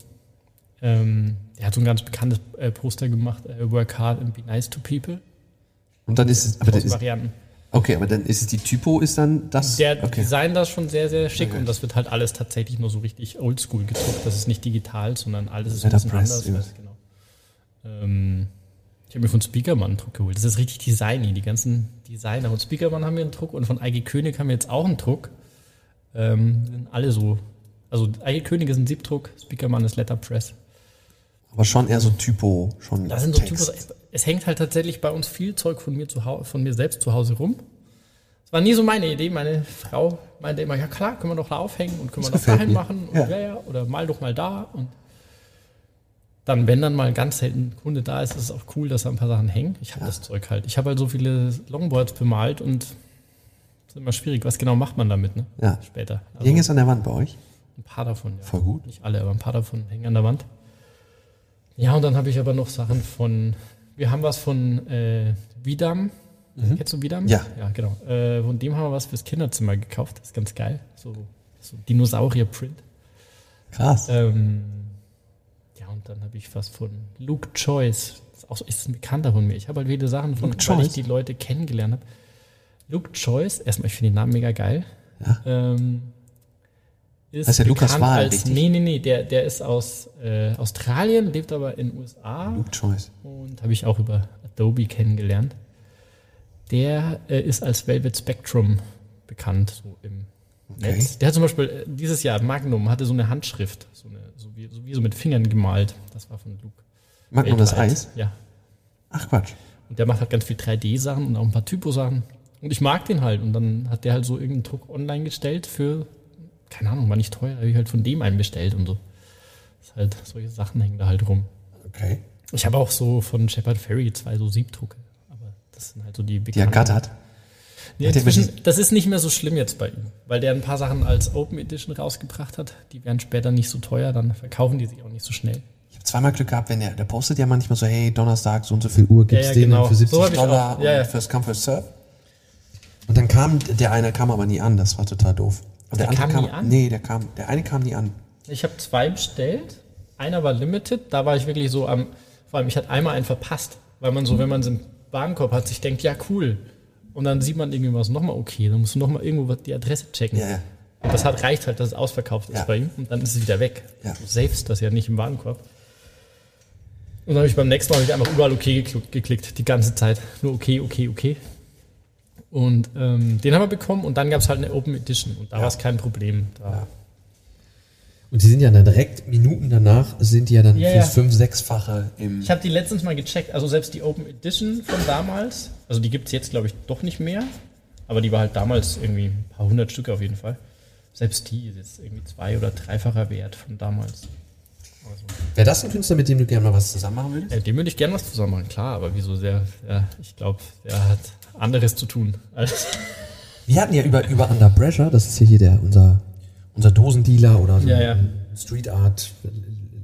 [SPEAKER 2] Ähm, der hat so ein ganz bekanntes äh, Poster gemacht, äh, Work hard and be nice to people.
[SPEAKER 1] Und dann ist es, aber das ist,
[SPEAKER 2] Varianten.
[SPEAKER 1] okay, aber dann ist es die Typo, ist dann das.
[SPEAKER 2] Der
[SPEAKER 1] okay.
[SPEAKER 2] Design das schon sehr, sehr schick
[SPEAKER 1] Okay.
[SPEAKER 2] und das wird halt alles tatsächlich nur so richtig oldschool gedruckt. Das ist nicht digital, sondern alles ist ein bisschen anders. Weiß, genau. ähm, ich habe mir von Speakermann einen Druck geholt. Das ist richtig designy. Die ganzen Designer von Speakermann haben mir einen Druck und von Eike König haben wir jetzt auch einen Druck. Ähm, sind alle so. Also Eike König ist ein Siebdruck, Speakermann ist Letterpress.
[SPEAKER 1] aber schon eher so Typo, schon.
[SPEAKER 2] Das sind so
[SPEAKER 1] Text.
[SPEAKER 2] Typos. Es hängt halt tatsächlich bei uns viel Zeug von mir, zu von mir selbst zu Hause rum. Das war nie so meine Idee. Meine Frau meinte immer, ja klar, können wir doch da aufhängen und können
[SPEAKER 1] Das
[SPEAKER 2] wir doch dahin
[SPEAKER 1] mir.
[SPEAKER 2] machen. Und
[SPEAKER 1] Ja.
[SPEAKER 2] ja. Ja, oder mal doch mal da. Und dann, wenn dann mal ganz selten ein Kunde da ist, ist es auch cool, dass da ein paar Sachen hängen. Ich habe das Zeug halt. Ich habe halt so viele Longboards bemalt und es ist immer schwierig. Was genau macht man damit, ne?
[SPEAKER 1] Ja.
[SPEAKER 2] Später.
[SPEAKER 1] Die hängen jetzt an der Wand bei euch.
[SPEAKER 2] Ein paar davon, ja.
[SPEAKER 1] Voll gut.
[SPEAKER 2] Nicht alle, aber ein paar davon hängen an der Wand. Ja, und dann habe ich aber noch Sachen von, wir haben was von äh, Vidam. Kennst du Vidam?
[SPEAKER 1] Mhm. Ja.
[SPEAKER 2] Ja, genau. Äh, von dem haben wir was fürs Kinderzimmer gekauft. Das ist ganz geil. So, so Dinosaurier-Print.
[SPEAKER 1] Krass.
[SPEAKER 2] Ähm, ja, und dann habe ich was von Luke Choice. Ist, auch so, ist ein Bekannter von mir. Ich habe halt viele Sachen von,
[SPEAKER 1] Luke
[SPEAKER 2] weil ich
[SPEAKER 1] Choice?
[SPEAKER 2] die Leute kennengelernt habe. Luke Choice, erstmal, ich finde den Namen mega geil.
[SPEAKER 1] Ja.
[SPEAKER 2] Ähm, ist
[SPEAKER 1] Heißt der Lukas
[SPEAKER 2] bekannt
[SPEAKER 1] Wahl,
[SPEAKER 2] als,
[SPEAKER 1] richtig?
[SPEAKER 2] Nee, nee, nee, der, der ist aus äh, Australien, lebt aber in den USA
[SPEAKER 1] Luke Choice.
[SPEAKER 2] und habe ich auch über Adobe kennengelernt. Der äh, ist als Velvet Spectrum bekannt, so im
[SPEAKER 1] Okay.
[SPEAKER 2] Netz. Der hat zum Beispiel äh, dieses Jahr Magnum hatte so eine Handschrift, so, eine, so, wie, so wie so mit Fingern gemalt. Das war von Luke.
[SPEAKER 1] Magnum das
[SPEAKER 2] Weltweit.
[SPEAKER 1] Eis?
[SPEAKER 2] Ja.
[SPEAKER 1] Ach Quatsch.
[SPEAKER 2] Und der macht halt ganz viel 3D-Sachen und auch ein paar Typo-Sachen. Und ich mag den halt. Und dann hat der halt so irgendeinen Druck online gestellt für, keine Ahnung, war nicht teuer, habe ich halt von dem einen bestellt und so. Das ist halt, solche Sachen hängen da halt rum.
[SPEAKER 1] Okay.
[SPEAKER 2] Ich habe auch so von Shepard Ferry zwei so Siebdrucke. Aber das sind halt so die
[SPEAKER 1] Die ergattert.
[SPEAKER 2] Nee,
[SPEAKER 1] Hat
[SPEAKER 2] inzwischen,
[SPEAKER 1] wirklich-
[SPEAKER 2] das ist nicht mehr so schlimm jetzt bei ihm, weil der ein paar Sachen als Open Edition rausgebracht hat. Die werden später nicht so teuer, dann verkaufen die sich auch nicht so schnell.
[SPEAKER 1] Ich habe zweimal Glück gehabt, wenn der, der postet ja manchmal so, hey, Donnerstag, so und so viel Uhr gibt's
[SPEAKER 2] ja,
[SPEAKER 1] den
[SPEAKER 2] genau.
[SPEAKER 1] für 70
[SPEAKER 2] So
[SPEAKER 1] Dollar.
[SPEAKER 2] Ja, ja.
[SPEAKER 1] und fürs Come First Serve. Und dann kam, der eine kam aber nie an, das war total doof. Und
[SPEAKER 2] Der
[SPEAKER 1] andere
[SPEAKER 2] kam nie an?
[SPEAKER 1] Nee, der kam, der eine kam nie an.
[SPEAKER 2] Ich habe zwei bestellt. Einer war limited, da war ich wirklich so am, vor allem ich hatte einmal einen verpasst, weil man so, wenn man so einen Warenkorb hat, sich denkt, ja cool. Und dann sieht man irgendwie was nochmal okay, dann musst du nochmal irgendwo die Adresse checken.
[SPEAKER 1] Ja, ja.
[SPEAKER 2] Und das hat, reicht halt, dass es ausverkauft ist
[SPEAKER 1] Ja.
[SPEAKER 2] bei ihm und dann ist es wieder weg.
[SPEAKER 1] Ja.
[SPEAKER 2] Du savest das ja nicht im Warenkorb. Und dann habe ich beim nächsten Mal hab ich einfach überall okay geklickt, geklickt, die ganze Zeit. Nur okay, okay, okay. Und ähm, den haben wir bekommen und dann gab es halt eine Open Edition und da war es kein Problem. Da,
[SPEAKER 1] Und die sind ja dann direkt Minuten danach, sind die ja dann
[SPEAKER 2] Ja,
[SPEAKER 1] fürs
[SPEAKER 2] ja.
[SPEAKER 1] fünf-, sechsfache im.
[SPEAKER 2] Ich habe die letztens mal gecheckt, also selbst die Open Edition von damals, also die gibt es jetzt glaube ich doch nicht mehr, aber die war halt damals irgendwie ein paar hundert Stück auf jeden Fall. Selbst die ist jetzt irgendwie zwei- oder dreifacher Wert von damals.
[SPEAKER 1] Wäre das ein Künstler, mit dem du gerne mal was zusammen machen würdest?
[SPEAKER 2] Ja, dem würde ich gerne was zusammen machen, klar, aber wieso sehr, ja, ich glaube, der hat anderes zu tun. Als
[SPEAKER 1] Wir hatten ja über, über Under Pressure, das ist ja hier der, unser, unser Dosendealer oder so
[SPEAKER 2] Ja, ja.
[SPEAKER 1] Street Art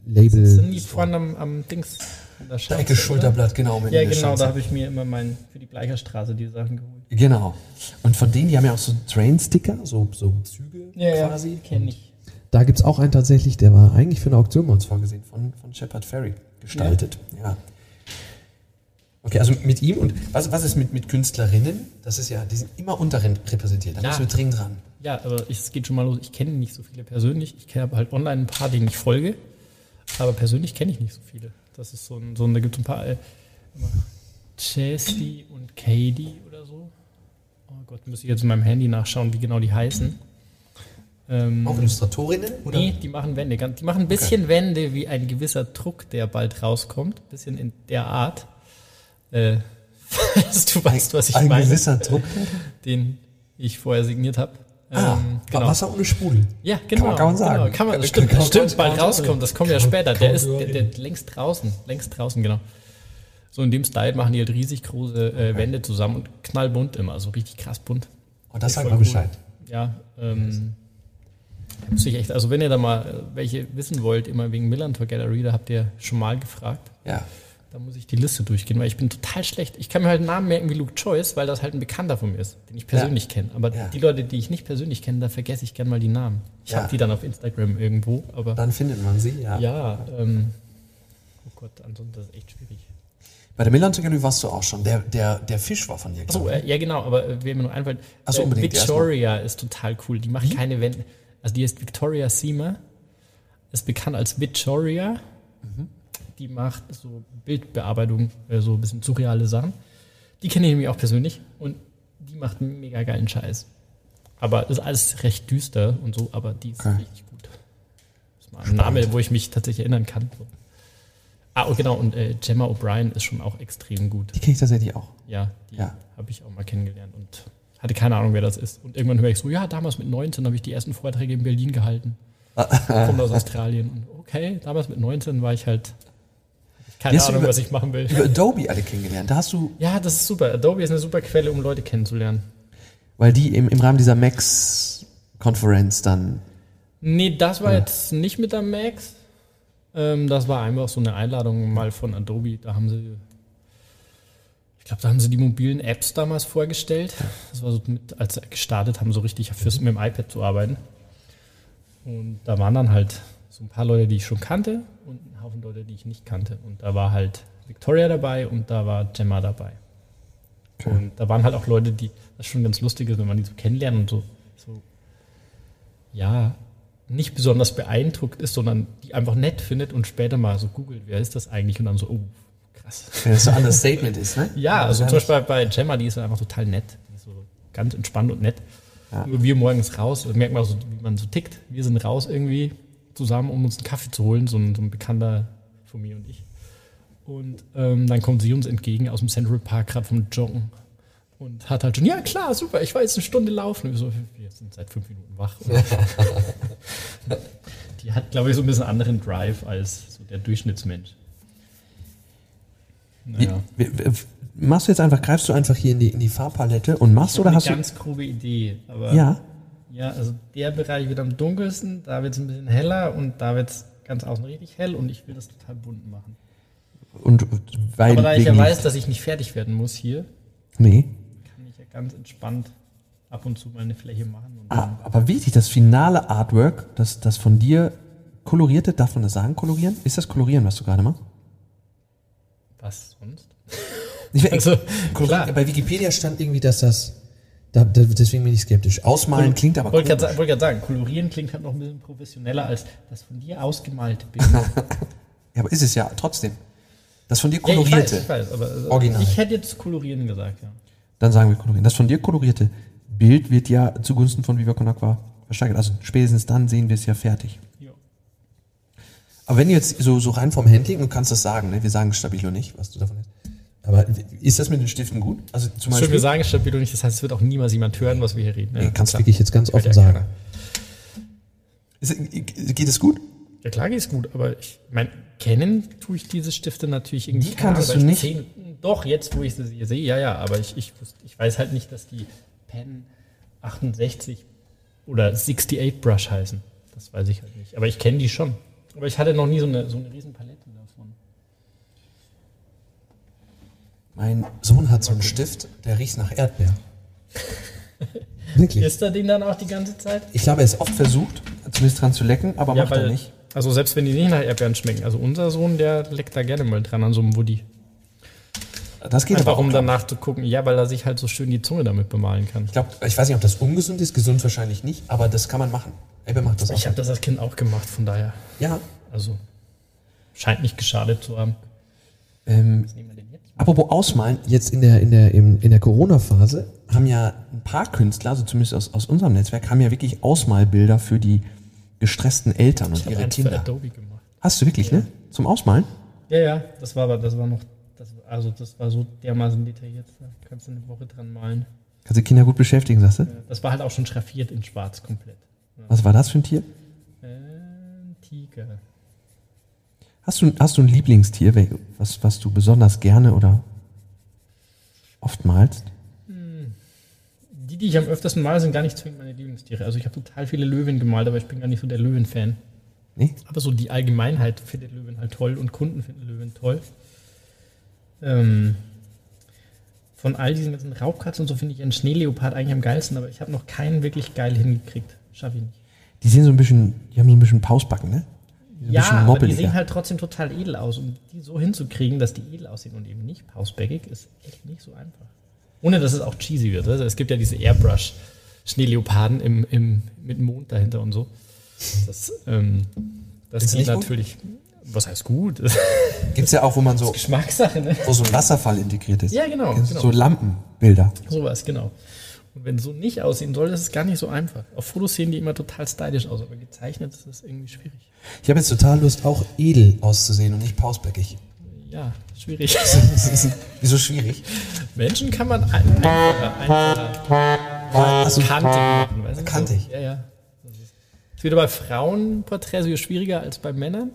[SPEAKER 1] Label.
[SPEAKER 2] sind die vorne am, am Dings an der
[SPEAKER 1] Der Ecke Schulterblatt, genau. mit
[SPEAKER 2] Ja, genau,
[SPEAKER 1] Schanze.
[SPEAKER 2] da habe ich mir immer mein, für die Bleicherstraße die Sachen geholt.
[SPEAKER 1] Genau. Und von denen, die haben ja auch so Train-Sticker, so, so Züge quasi.
[SPEAKER 2] kenne ich.
[SPEAKER 1] Da gibt's auch einen tatsächlich, der war eigentlich für eine Auktion bei uns vorgesehen, von, von Shepard Ferry gestaltet. Ja. Okay, also mit ihm und was, was ist mit, mit Künstlerinnen? Das ist ja, die sind immer unterrepräsentiert. Da
[SPEAKER 2] Ja.
[SPEAKER 1] müssen wir dringend dran.
[SPEAKER 2] Ja, aber es geht schon mal los. Ich kenne nicht so viele persönlich. Ich kenne aber halt online ein paar, denen ich folge. Aber persönlich kenne ich nicht so viele. Das ist so ein, so ein da gibt es ein paar, äh, Chesty und Katie oder so. Oh Gott, muss ich jetzt in meinem Handy nachschauen, wie genau die heißen. Ähm,
[SPEAKER 1] Auch Illustratorinnen? Oder?
[SPEAKER 2] Nee, die machen Wände. Die machen ein bisschen Wände wie ein gewisser Druck, der bald rauskommt. Ein bisschen in der Art. Äh, falls du weißt, was ich
[SPEAKER 1] ein
[SPEAKER 2] meine.
[SPEAKER 1] gewisser Druck.
[SPEAKER 2] Den ich vorher signiert habe.
[SPEAKER 1] Ah,
[SPEAKER 2] genau.
[SPEAKER 1] Wasser ohne Sprudel.
[SPEAKER 2] Ja, genau.
[SPEAKER 1] man- kann man sagen.
[SPEAKER 2] Genau, kann man,
[SPEAKER 1] Das
[SPEAKER 2] stimmt,
[SPEAKER 1] kann man-
[SPEAKER 2] stimmt,
[SPEAKER 1] kann
[SPEAKER 2] bald rauskommt. Das kommt ja
[SPEAKER 1] kann-
[SPEAKER 2] später.
[SPEAKER 1] kann
[SPEAKER 2] Der ist der, der längst draußen. Längst draußen, genau. So in dem Style machen die halt riesig große äh, Wände zusammen und knallbunt immer. So richtig krass bunt.
[SPEAKER 1] Und das
[SPEAKER 2] Ist
[SPEAKER 1] sagt mal. Bescheid.
[SPEAKER 2] Ja, ähm, da muss ich echt, also wenn ihr da mal welche wissen wollt, immer wegen Millantor Gallery, da habt ihr schon mal gefragt.
[SPEAKER 1] Ja.
[SPEAKER 2] Da muss ich die Liste durchgehen, weil ich bin total schlecht. Ich kann mir halt einen Namen merken wie Luke Choice, weil das halt ein Bekannter von mir ist, den ich persönlich kenne. Aber
[SPEAKER 1] Ja.
[SPEAKER 2] die Leute, die ich nicht persönlich kenne, da vergesse ich gern mal die Namen. Ich
[SPEAKER 1] Ja.
[SPEAKER 2] habe die dann auf Instagram irgendwo, aber
[SPEAKER 1] Dann findet man sie, ja.
[SPEAKER 2] ja, ähm, oh Gott, ansonsten das ist echt schwierig.
[SPEAKER 1] Bei der Millantor Gallery warst du auch schon. Der, der, der Fisch war von dir.
[SPEAKER 2] Achso, äh, ja genau, aber äh, wer mir noch einfällt,
[SPEAKER 1] Ach so,
[SPEAKER 2] äh,
[SPEAKER 1] unbedingt,
[SPEAKER 2] Victoria ist total cool. Die macht keine Wände. Also die ist Victoria Seamer, ist bekannt als Victoria.
[SPEAKER 1] Mhm.
[SPEAKER 2] Die macht so Bildbearbeitung, äh, so ein bisschen surreale Sachen. Die kenne ich nämlich auch persönlich und die macht einen mega geilen Scheiß. Aber ist alles recht düster und so, aber die ist
[SPEAKER 1] Okay.
[SPEAKER 2] richtig gut. Das ist mal ein Name, wo ich mich tatsächlich erinnern kann. So. Ah, oh, genau, und äh, Gemma O'Brien ist schon auch extrem gut.
[SPEAKER 1] Die kenne ich tatsächlich auch.
[SPEAKER 2] Ja, die
[SPEAKER 1] Ja.
[SPEAKER 2] habe ich auch mal kennengelernt und hatte keine Ahnung, wer das ist. Und irgendwann höre ich so, ja, damals mit 19 habe ich die ersten Vorträge in Berlin gehalten. Kommt aus Australien. Und okay, damals mit 19 war ich halt keine
[SPEAKER 1] hast
[SPEAKER 2] Ahnung,
[SPEAKER 1] über-
[SPEAKER 2] was ich machen will.
[SPEAKER 1] Über Adobe alle kennengelernt. Da hast du,
[SPEAKER 2] Ja, das ist super. Adobe ist eine super Quelle, um Leute kennenzulernen.
[SPEAKER 1] weil die im, im Rahmen dieser Max-Konferenz dann.
[SPEAKER 2] Nee, das war jetzt nicht mit der Max. Ähm, das war einfach so eine Einladung mal von Adobe. Da haben sie, glaube, da haben sie die mobilen Apps damals vorgestellt. Das war so mit, als sie gestartet haben, so richtig fürs, mit dem iPad zu arbeiten. Und da waren dann halt so ein paar Leute, die ich schon kannte und ein Haufen Leute, die ich nicht kannte. Und da war halt Victoria dabei und da war Gemma dabei. Und da waren halt auch Leute, die, das schon ganz lustig ist, wenn man die so kennenlernt und so, so ja, nicht besonders beeindruckt ist, sondern die einfach nett findet und später mal so googelt, wer ist das eigentlich? Und dann so, oh,
[SPEAKER 1] Wenn das so ein Understatement ist, ne?
[SPEAKER 2] Ja, also
[SPEAKER 1] ja,
[SPEAKER 2] zum Beispiel bei Gemma, die ist einfach total nett. Die ist so ganz entspannt und nett.
[SPEAKER 1] Ja.
[SPEAKER 2] Wir morgens raus, da merkt man so, wie man so tickt. Wir sind raus irgendwie zusammen, um uns einen Kaffee zu holen, so ein, so ein Bekannter von mir und ich. Und ähm, dann kommt sie uns entgegen aus dem Central Park, gerade vom Joggen. Und hat halt schon, ja klar, super, ich war jetzt eine Stunde laufen. Und wir so, wir sind seit fünf Minuten wach. Die hat, glaube ich, so ein bisschen anderen Drive als so der Durchschnittsmensch. Naja.
[SPEAKER 1] Machst du jetzt einfach, greifst du einfach hier in die, in die Farbpalette und machst oder
[SPEAKER 2] eine
[SPEAKER 1] hast du.
[SPEAKER 2] ganz grobe Idee. Aber
[SPEAKER 1] Ja.
[SPEAKER 2] ja, also der Bereich wird am dunkelsten, da wird es ein bisschen heller und da wird es ganz außen richtig hell und ich will das total bunt machen.
[SPEAKER 1] Und weil.
[SPEAKER 2] Aber da ich ja weiß, dass ich nicht fertig werden muss hier,
[SPEAKER 1] Nee.
[SPEAKER 2] kann ich ja ganz entspannt ab und zu mal eine Fläche machen. Und
[SPEAKER 1] Ah, aber wichtig, das finale Artwork, das, das von dir kolorierte, darf man das sagen, kolorieren? Ist das kolorieren, was du gerade machst?
[SPEAKER 2] Was sonst?
[SPEAKER 1] Ich,
[SPEAKER 2] Also, klar.
[SPEAKER 1] bei Wikipedia stand irgendwie, dass das. Da, da, deswegen bin ich skeptisch. Ausmalen klingt aber
[SPEAKER 2] Wollte gerade wollte gerade sagen, kolorieren klingt halt noch ein bisschen professioneller als das von dir ausgemalte Bild.
[SPEAKER 1] Ja, aber ist es ja trotzdem. Das von dir
[SPEAKER 2] ja, ich weiß,
[SPEAKER 1] kolorierte.
[SPEAKER 2] ich weiß, aber also,
[SPEAKER 1] Original.
[SPEAKER 2] ich hätte jetzt kolorieren gesagt, ja.
[SPEAKER 1] Dann sagen wir kolorieren. Das von dir kolorierte Bild wird ja zugunsten von Viva Con Aqua versteigert. Also spätestens dann sehen wir es ja fertig. Aber wenn du jetzt so, so rein vom Handling, du kannst das sagen, ne? wir sagen Stabilo nicht, was du davon hast. Aber ist das mit den Stiften gut? Also zum
[SPEAKER 2] Schön,
[SPEAKER 1] Beispiel,
[SPEAKER 2] wir sagen Stabilo nicht, das heißt, es wird auch niemals jemand hören, was wir hier reden.
[SPEAKER 1] Nee,
[SPEAKER 2] Ja,
[SPEAKER 1] kannst
[SPEAKER 2] klar.
[SPEAKER 1] wirklich jetzt ganz offen
[SPEAKER 2] ja
[SPEAKER 1] sagen. Ist, geht es gut?
[SPEAKER 2] Ja, klar ist gut, aber ich meine, kennen tue ich diese Stifte natürlich irgendwie.
[SPEAKER 1] Die kanntest du
[SPEAKER 2] ich
[SPEAKER 1] nicht?
[SPEAKER 2] Zehn, doch, jetzt, wo ich sie hier sehe, ja, ja, aber ich, ich, ich weiß halt nicht, dass die Pen 68 oder 68 Brush heißen. Das weiß ich halt nicht. Aber ich kenne die schon. Aber ich hatte noch nie so eine, so eine riesen Palette davon.
[SPEAKER 1] Mein Sohn hat so einen Stift, der riecht nach Erdbeer. Wirklich.
[SPEAKER 2] Ist er den dann auch die ganze Zeit?
[SPEAKER 1] Ich glaube, er ist oft versucht, zumindest dran zu lecken, aber macht er nicht.
[SPEAKER 2] Also selbst wenn die nicht nach Erdbeeren schmecken. Also unser Sohn, der leckt da gerne mal dran an so einem Woody.
[SPEAKER 1] Das geht
[SPEAKER 2] Einfach
[SPEAKER 1] aber
[SPEAKER 2] um danach zu gucken, ja, weil er sich halt so schön die Zunge damit bemalen kann.
[SPEAKER 1] Ich glaube, ich weiß nicht, ob das ungesund ist, gesund wahrscheinlich nicht, aber das kann man machen. Ebbe macht das auch.
[SPEAKER 2] Ich habe das als Kind auch gemacht, von daher.
[SPEAKER 1] ja.
[SPEAKER 2] Also scheint nicht geschadet zu haben.
[SPEAKER 1] Ähm,
[SPEAKER 2] Was nehmen wir denn jetzt?
[SPEAKER 1] apropos Ausmalen, jetzt in der, in der, in der Corona-Phase haben ja ein paar Künstler, also zumindest aus, aus unserem Netzwerk, haben ja wirklich Ausmalbilder für die gestressten Eltern und
[SPEAKER 2] Ich habe
[SPEAKER 1] ihre
[SPEAKER 2] eins für
[SPEAKER 1] Kinder.
[SPEAKER 2] Adobe gemacht.
[SPEAKER 1] Hast du wirklich, ne? Zum Ausmalen?
[SPEAKER 2] Ja, ja, das war aber, das war noch, also das war so dermaßen detailliert. Da kannst du eine Woche dran malen.
[SPEAKER 1] Kannst du Kinder gut beschäftigen, sagst du?
[SPEAKER 2] Das war halt auch schon schraffiert in schwarz komplett.
[SPEAKER 1] Was war das für ein Tier?
[SPEAKER 2] Äh, Tiger.
[SPEAKER 1] Hast du, hast du ein Lieblingstier, was, was du besonders gerne oder oft malst?
[SPEAKER 2] Die, die ich am öftesten male, sind gar nicht zwingend meine Lieblingstiere. Also ich habe total viele Löwen gemalt, aber ich bin gar nicht so der Löwen-Fan.
[SPEAKER 1] Nee?
[SPEAKER 2] Aber so die Allgemeinheit findet Löwen halt toll und Kunden finden Löwen toll. Ähm, von all diesen ganzen Raubkatzen und so finde ich einen Schneeleopard eigentlich am geilsten, aber ich habe noch keinen wirklich geil hingekriegt. Schaffe ich nicht.
[SPEAKER 1] Die sehen so ein bisschen, die haben so ein bisschen Pausbacken, ne? Ein
[SPEAKER 2] Ja, aber die sehen halt trotzdem total edel aus. Und die so hinzukriegen, dass die edel aussehen und eben nicht pausbäckig, ist echt nicht so einfach. Ohne, dass es auch cheesy wird. Also es gibt ja diese Airbrush-Schneeleoparden im, im, mit Mond dahinter und so. Das, ähm, das
[SPEAKER 1] Ist
[SPEAKER 2] geht
[SPEAKER 1] nicht gut?
[SPEAKER 2] Was heißt gut?
[SPEAKER 1] Gibt's ja auch, wo man so,
[SPEAKER 2] Geschmackssache, ne?
[SPEAKER 1] wo so ein Wasserfall integriert ist.
[SPEAKER 2] Ja, genau, genau.
[SPEAKER 1] So Lampenbilder.
[SPEAKER 2] Sowas, genau. Und wenn so nicht aussehen soll, das ist gar nicht so einfach. Auf Fotos sehen die immer total stylisch aus, aber gezeichnet ist das irgendwie schwierig.
[SPEAKER 1] Ich habe jetzt total Lust, auch edel auszusehen und nicht pausbäckig.
[SPEAKER 2] Ja, schwierig.
[SPEAKER 1] Wieso schwierig?
[SPEAKER 2] Menschen kann man ein- einfacher, einfacher
[SPEAKER 1] Also,
[SPEAKER 2] kantig machen. Weißt du?
[SPEAKER 1] Kantig?
[SPEAKER 2] Ja, ja. Ist wieder bei Frauenporträts schwieriger als bei Männern.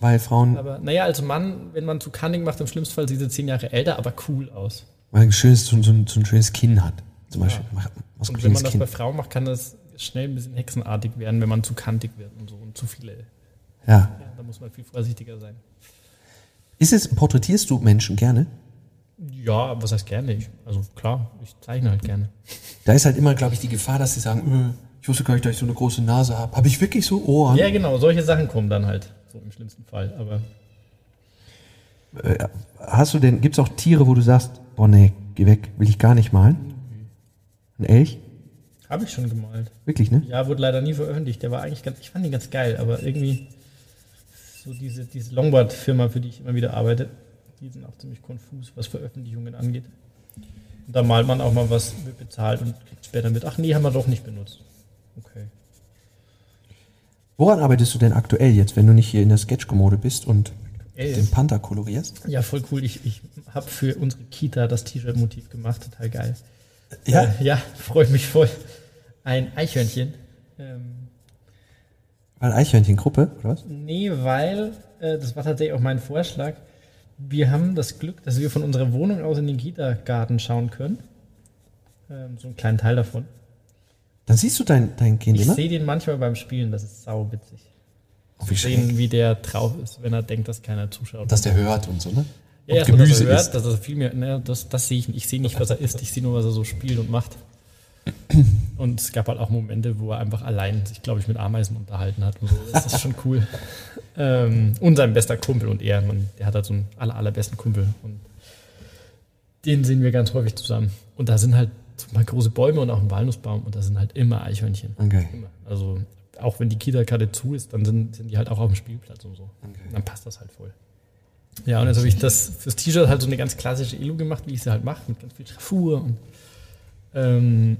[SPEAKER 1] Weil Frauen
[SPEAKER 2] Aber naja, als Mann, wenn man zu kantig macht, im schlimmsten Fall sieht sie zehn Jahre älter, aber cool aus.
[SPEAKER 1] weil ein schönes, so, so, ein- so ein schönes Kinn hat. Zum Beispiel. Mach-
[SPEAKER 2] Und wenn man das
[SPEAKER 1] Kinn.
[SPEAKER 2] bei Frauen macht, kann das schnell ein bisschen hexenartig werden, wenn man zu kantig wird und so und zu viele.
[SPEAKER 1] Ja.
[SPEAKER 2] Ja, da muss man viel vorsichtiger sein.
[SPEAKER 1] Ist es, porträtierst du Menschen gerne?
[SPEAKER 2] Ja, was heißt gerne? Ich, also klar, ich zeichne halt gerne.
[SPEAKER 1] Da ist halt immer, glaube ich, die Gefahr, dass sie sagen, äh, ich wusste gar nicht, dass ich so eine große Nase habe. Habe ich wirklich so Ohren?
[SPEAKER 2] Ja, genau, solche Sachen kommen dann halt, so im schlimmsten Fall. Aber
[SPEAKER 1] Äh, hast du denn, gibt es auch Tiere, wo du sagst, boah nee, geh weg, will ich gar nicht malen? Ein Elch?
[SPEAKER 2] habe ich schon gemalt.
[SPEAKER 1] Wirklich, ne?
[SPEAKER 2] Ja, wurde leider nie veröffentlicht. Der war eigentlich ganz, ich fand ihn ganz geil, aber irgendwie so diese, diese Longboard-Firma, für die ich immer wieder arbeite, die sind auch ziemlich konfus, was Veröffentlichungen angeht. Und da malt man auch mal was, wird bezahlt und kriegt später mit, ach nee, haben wir doch nicht benutzt. Okay.
[SPEAKER 1] Woran arbeitest du denn aktuell jetzt, wenn du nicht hier in der Sketch-Kommode bist und
[SPEAKER 2] Ey,
[SPEAKER 1] den Panther kolorierst?
[SPEAKER 2] ja, voll cool. Ich, ich habe für unsere Kita das T-Shirt-Motiv gemacht, total geil.
[SPEAKER 1] Ja.
[SPEAKER 2] Äh, ja, freut mich voll. Ein Eichhörnchen. Ähm,
[SPEAKER 1] Weil Eichhörnchen-Gruppe, oder was?
[SPEAKER 2] Nee, weil, äh, das war tatsächlich auch mein Vorschlag, wir haben das Glück, dass wir von unserer Wohnung aus in den Kita-Garten schauen können. Ähm, so einen kleinen Teil davon.
[SPEAKER 1] Dann siehst du dein, dein Kind
[SPEAKER 2] Ich
[SPEAKER 1] immer?
[SPEAKER 2] sehe den manchmal beim Spielen, das ist sau witzig.
[SPEAKER 1] Oh, wie
[SPEAKER 2] Sehen, wie der drauf ist, wenn er denkt, dass keiner zuschaut.
[SPEAKER 1] Dass der hört und so, ne?
[SPEAKER 2] ja,
[SPEAKER 1] und
[SPEAKER 2] erstmal, dass er hört,
[SPEAKER 1] isst.
[SPEAKER 2] dass er viel mehr, ne, das, das sehe ich nicht. Ich sehe nicht, was er isst, ich sehe nur, was er so spielt und macht. Und es gab halt auch Momente, wo er einfach allein sich, glaube ich, mit Ameisen unterhalten hat und so. Das ist schon cool. ähm, und sein bester Kumpel und er, man, der hat halt so einen aller, allerbesten Kumpel. Und den sehen wir ganz häufig zusammen. Und da sind halt zum Beispiel große Bäume und auch ein Walnussbaum und da sind halt immer Eichhörnchen.
[SPEAKER 1] Okay.
[SPEAKER 2] Immer. Also auch wenn die Kita gerade zu ist, dann sind, sind die halt auch auf dem Spielplatz und so. Dann passt das halt voll. Ja, und jetzt habe ich das fürs T-Shirt halt so eine ganz klassische Elo gemacht, wie ich sie halt mache, mit ganz viel Schraffur. Und, ähm,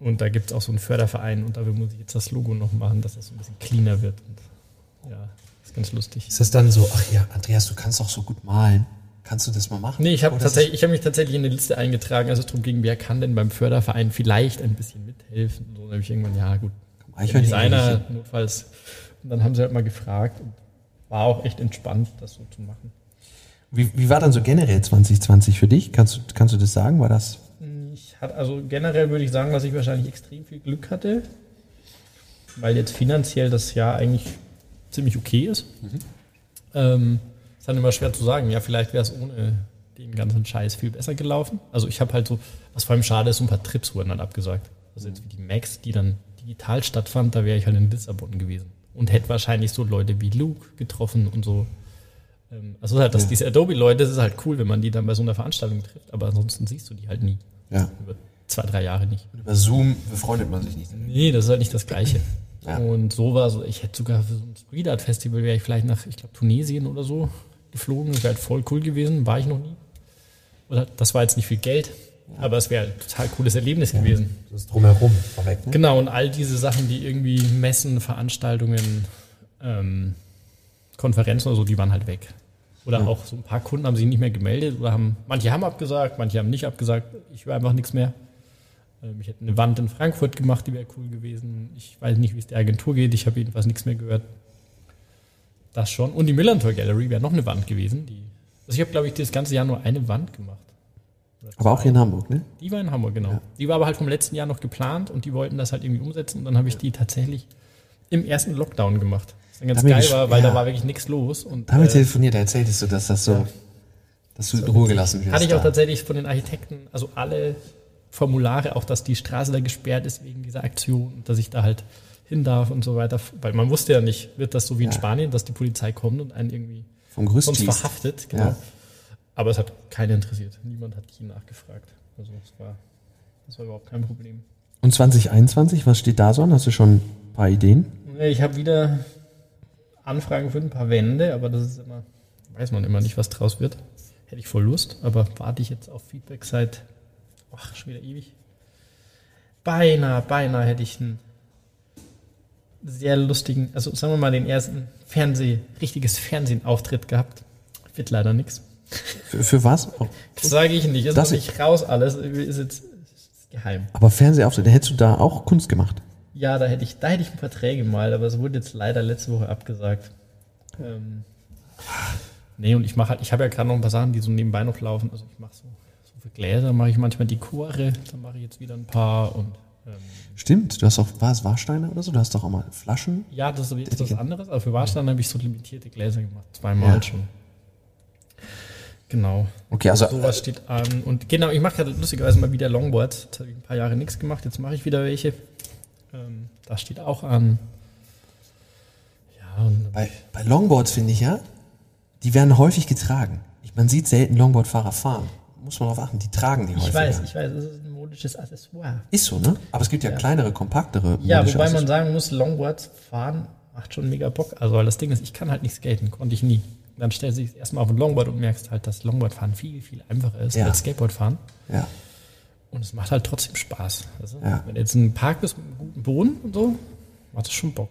[SPEAKER 2] und da gibt es auch so einen Förderverein und dafür muss ich jetzt das Logo noch machen, dass das so ein bisschen cleaner wird. Und ja, ist ganz lustig.
[SPEAKER 1] Ist das dann so, ach ja, Andreas, du kannst doch so gut malen. Kannst du das mal machen?
[SPEAKER 2] Nee, ich habe ich habe mich tatsächlich in eine Liste eingetragen, also darum ging, wer kann denn beim Förderverein vielleicht ein bisschen mithelfen. So, dann habe ich irgendwann, ja gut,
[SPEAKER 1] Eichhörnchen
[SPEAKER 2] Designer
[SPEAKER 1] ich-
[SPEAKER 2] notfalls Und dann haben sie halt mal gefragt und war auch echt entspannt, das so zu machen.
[SPEAKER 1] Wie, wie war dann so generell 2020 für dich? Kannst, du- kannst du das sagen? War das
[SPEAKER 2] Ich hatte, also generell würde ich sagen, dass ich wahrscheinlich extrem viel Glück hatte, weil jetzt finanziell das Jahr eigentlich ziemlich okay ist. Ähm, ist dann immer schwer zu sagen. Ja, vielleicht wäre es ohne den ganzen Scheiß viel besser gelaufen. Also ich habe halt so, was vor allem schade ist, so ein paar Trips wurden dann abgesagt. Also jetzt wie die Max, die dann digital stattfand, da wäre ich halt in Lissabon gewesen. Und hätte wahrscheinlich so Leute wie Luke getroffen und so. Ähm, Also halt, dass diese Adobe-Leute, das ist halt cool, wenn man die dann bei so einer Veranstaltung trifft, aber ansonsten siehst du die halt nie.
[SPEAKER 1] ja.
[SPEAKER 2] Über zwei, drei Jahre nicht.
[SPEAKER 1] über Zoom befreundet man sich nicht?
[SPEAKER 2] Nee, das ist halt nicht das Gleiche.
[SPEAKER 1] Ja.
[SPEAKER 2] Und so war so, ich hätte sogar für so ein Street Art Festival wäre ich vielleicht nach, ich glaube, Tunesien oder so geflogen. Das wäre halt voll cool gewesen, war ich noch nie. Oder das war jetzt nicht viel Geld, aber es wäre ein total cooles Erlebnis gewesen.
[SPEAKER 1] Das ist drumherum vorweg. Ne?
[SPEAKER 2] Genau, und all diese Sachen, die irgendwie Messen, Veranstaltungen, ähm, Konferenzen oder so, die waren halt weg. Oder auch so ein paar Kunden haben sich nicht mehr gemeldet oder haben, manche haben abgesagt, manche haben nicht abgesagt. Ich höre einfach nichts mehr. Ähm, ich hätte eine Wand in Frankfurt gemacht, die wäre cool gewesen. Ich weiß nicht, wie es der Agentur geht. Ich habe jedenfalls nichts mehr gehört. Das schon. Und die Millantor Gallery wäre noch eine Wand gewesen. Die, also ich habe, glaube ich, das ganze Jahr nur eine Wand gemacht.
[SPEAKER 1] Aber auch hier in Hamburg, ne?
[SPEAKER 2] Die war in Hamburg, genau. Die war aber halt vom letzten Jahr noch geplant und die wollten das halt irgendwie umsetzen und dann habe ich die tatsächlich im ersten Lockdown gemacht. Was dann ganz
[SPEAKER 1] Da
[SPEAKER 2] geil war, weil
[SPEAKER 1] ja.
[SPEAKER 2] da war wirklich nichts los. Und,
[SPEAKER 1] Da haben wir
[SPEAKER 2] äh,
[SPEAKER 1] telefoniert, da erzähltest du, dass das so, dass du in Ruhe gelassen wirst.
[SPEAKER 2] hatte ich auch
[SPEAKER 1] da.
[SPEAKER 2] tatsächlich von den Architekten, also alle Formulare, auch dass die Straße da gesperrt ist wegen dieser Aktion und dass ich da halt hin darf und so weiter. Weil man wusste ja nicht, wird das so wie in
[SPEAKER 1] Ja.
[SPEAKER 2] Spanien, dass die Polizei kommt und einen irgendwie
[SPEAKER 1] Vom Gerüst
[SPEAKER 2] sonst
[SPEAKER 1] schießt.
[SPEAKER 2] verhaftet. Genau.
[SPEAKER 1] Ja.
[SPEAKER 2] Aber es hat keinen interessiert. Niemand hat hier nachgefragt. Also es war, das war überhaupt kein Problem.
[SPEAKER 1] Und 2021, was steht da so an? Hast du schon ein paar Ideen?
[SPEAKER 2] Ich habe wieder Anfragen für ein paar Wände, aber das ist immer, weiß man immer nicht, was draus wird. Hätte ich voll Lust, aber warte ich jetzt auf Feedback seit, ach, schon wieder ewig. Beinahe, beinahe hätte ich einen sehr lustigen, also sagen wir mal den ersten Fernseh, richtiges Fernsehauftritt gehabt. Wird leider nichts.
[SPEAKER 1] Für, für was? Oh,
[SPEAKER 2] Das sage ich nicht, ist
[SPEAKER 1] Das
[SPEAKER 2] nicht raus alles, ist jetzt ist geheim.
[SPEAKER 1] Aber Fernsehauftritt, hättest du da auch Kunst gemacht?
[SPEAKER 2] Ja, da hätte ich, da hätte ich ein paar Träge mal, aber es wurde jetzt leider letzte Woche abgesagt. Ähm, nee, und ich mache halt, ich habe ja gerade noch ein paar Sachen, die so nebenbei noch laufen. Also ich mache so, so für Gläser mache ich manchmal Dekore, dann mache ich jetzt wieder ein paar und ähm,
[SPEAKER 1] Stimmt, du hast auch, war es Warsteiner oder so? Du hast doch auch mal Flaschen.
[SPEAKER 2] ja, das ist jetzt was anderes, aber für Warstein habe ich so limitierte Gläser gemacht, zweimal
[SPEAKER 1] Ja.
[SPEAKER 2] schon. Genau.
[SPEAKER 1] Okay, also
[SPEAKER 2] Sowas steht an. Und genau, ich mache gerade lustigerweise mal wieder Longboards. Jetzt habe ich ein paar Jahre nichts gemacht, jetzt mache ich wieder welche. Ähm, das steht auch an. Ja, und
[SPEAKER 1] bei, bei Longboards finde ich ja, die werden häufig getragen. Man sieht selten Longboardfahrer fahren. Muss man darauf achten, die tragen die
[SPEAKER 2] ich
[SPEAKER 1] häufig.
[SPEAKER 2] weiß, ich weiß, es ist ein modisches Accessoire.
[SPEAKER 1] Ist so, ne? Aber es gibt ja,
[SPEAKER 2] Ja.
[SPEAKER 1] kleinere, kompaktere.
[SPEAKER 2] Ja, wobei man
[SPEAKER 1] Accessoires.
[SPEAKER 2] sagen muss, Longboards fahren macht schon mega Bock. Also, weil das Ding ist, ich kann halt nicht skaten, konnte ich nie. Dann stellst du dich erstmal auf ein Longboard und merkst halt, dass Longboardfahren viel, viel einfacher ist
[SPEAKER 1] Ja.
[SPEAKER 2] als Skateboardfahren.
[SPEAKER 1] Ja.
[SPEAKER 2] Und es macht halt trotzdem Spaß. Also,
[SPEAKER 1] Ja.
[SPEAKER 2] Wenn du jetzt ein Park bist mit einem guten Boden und so, macht das schon Bock.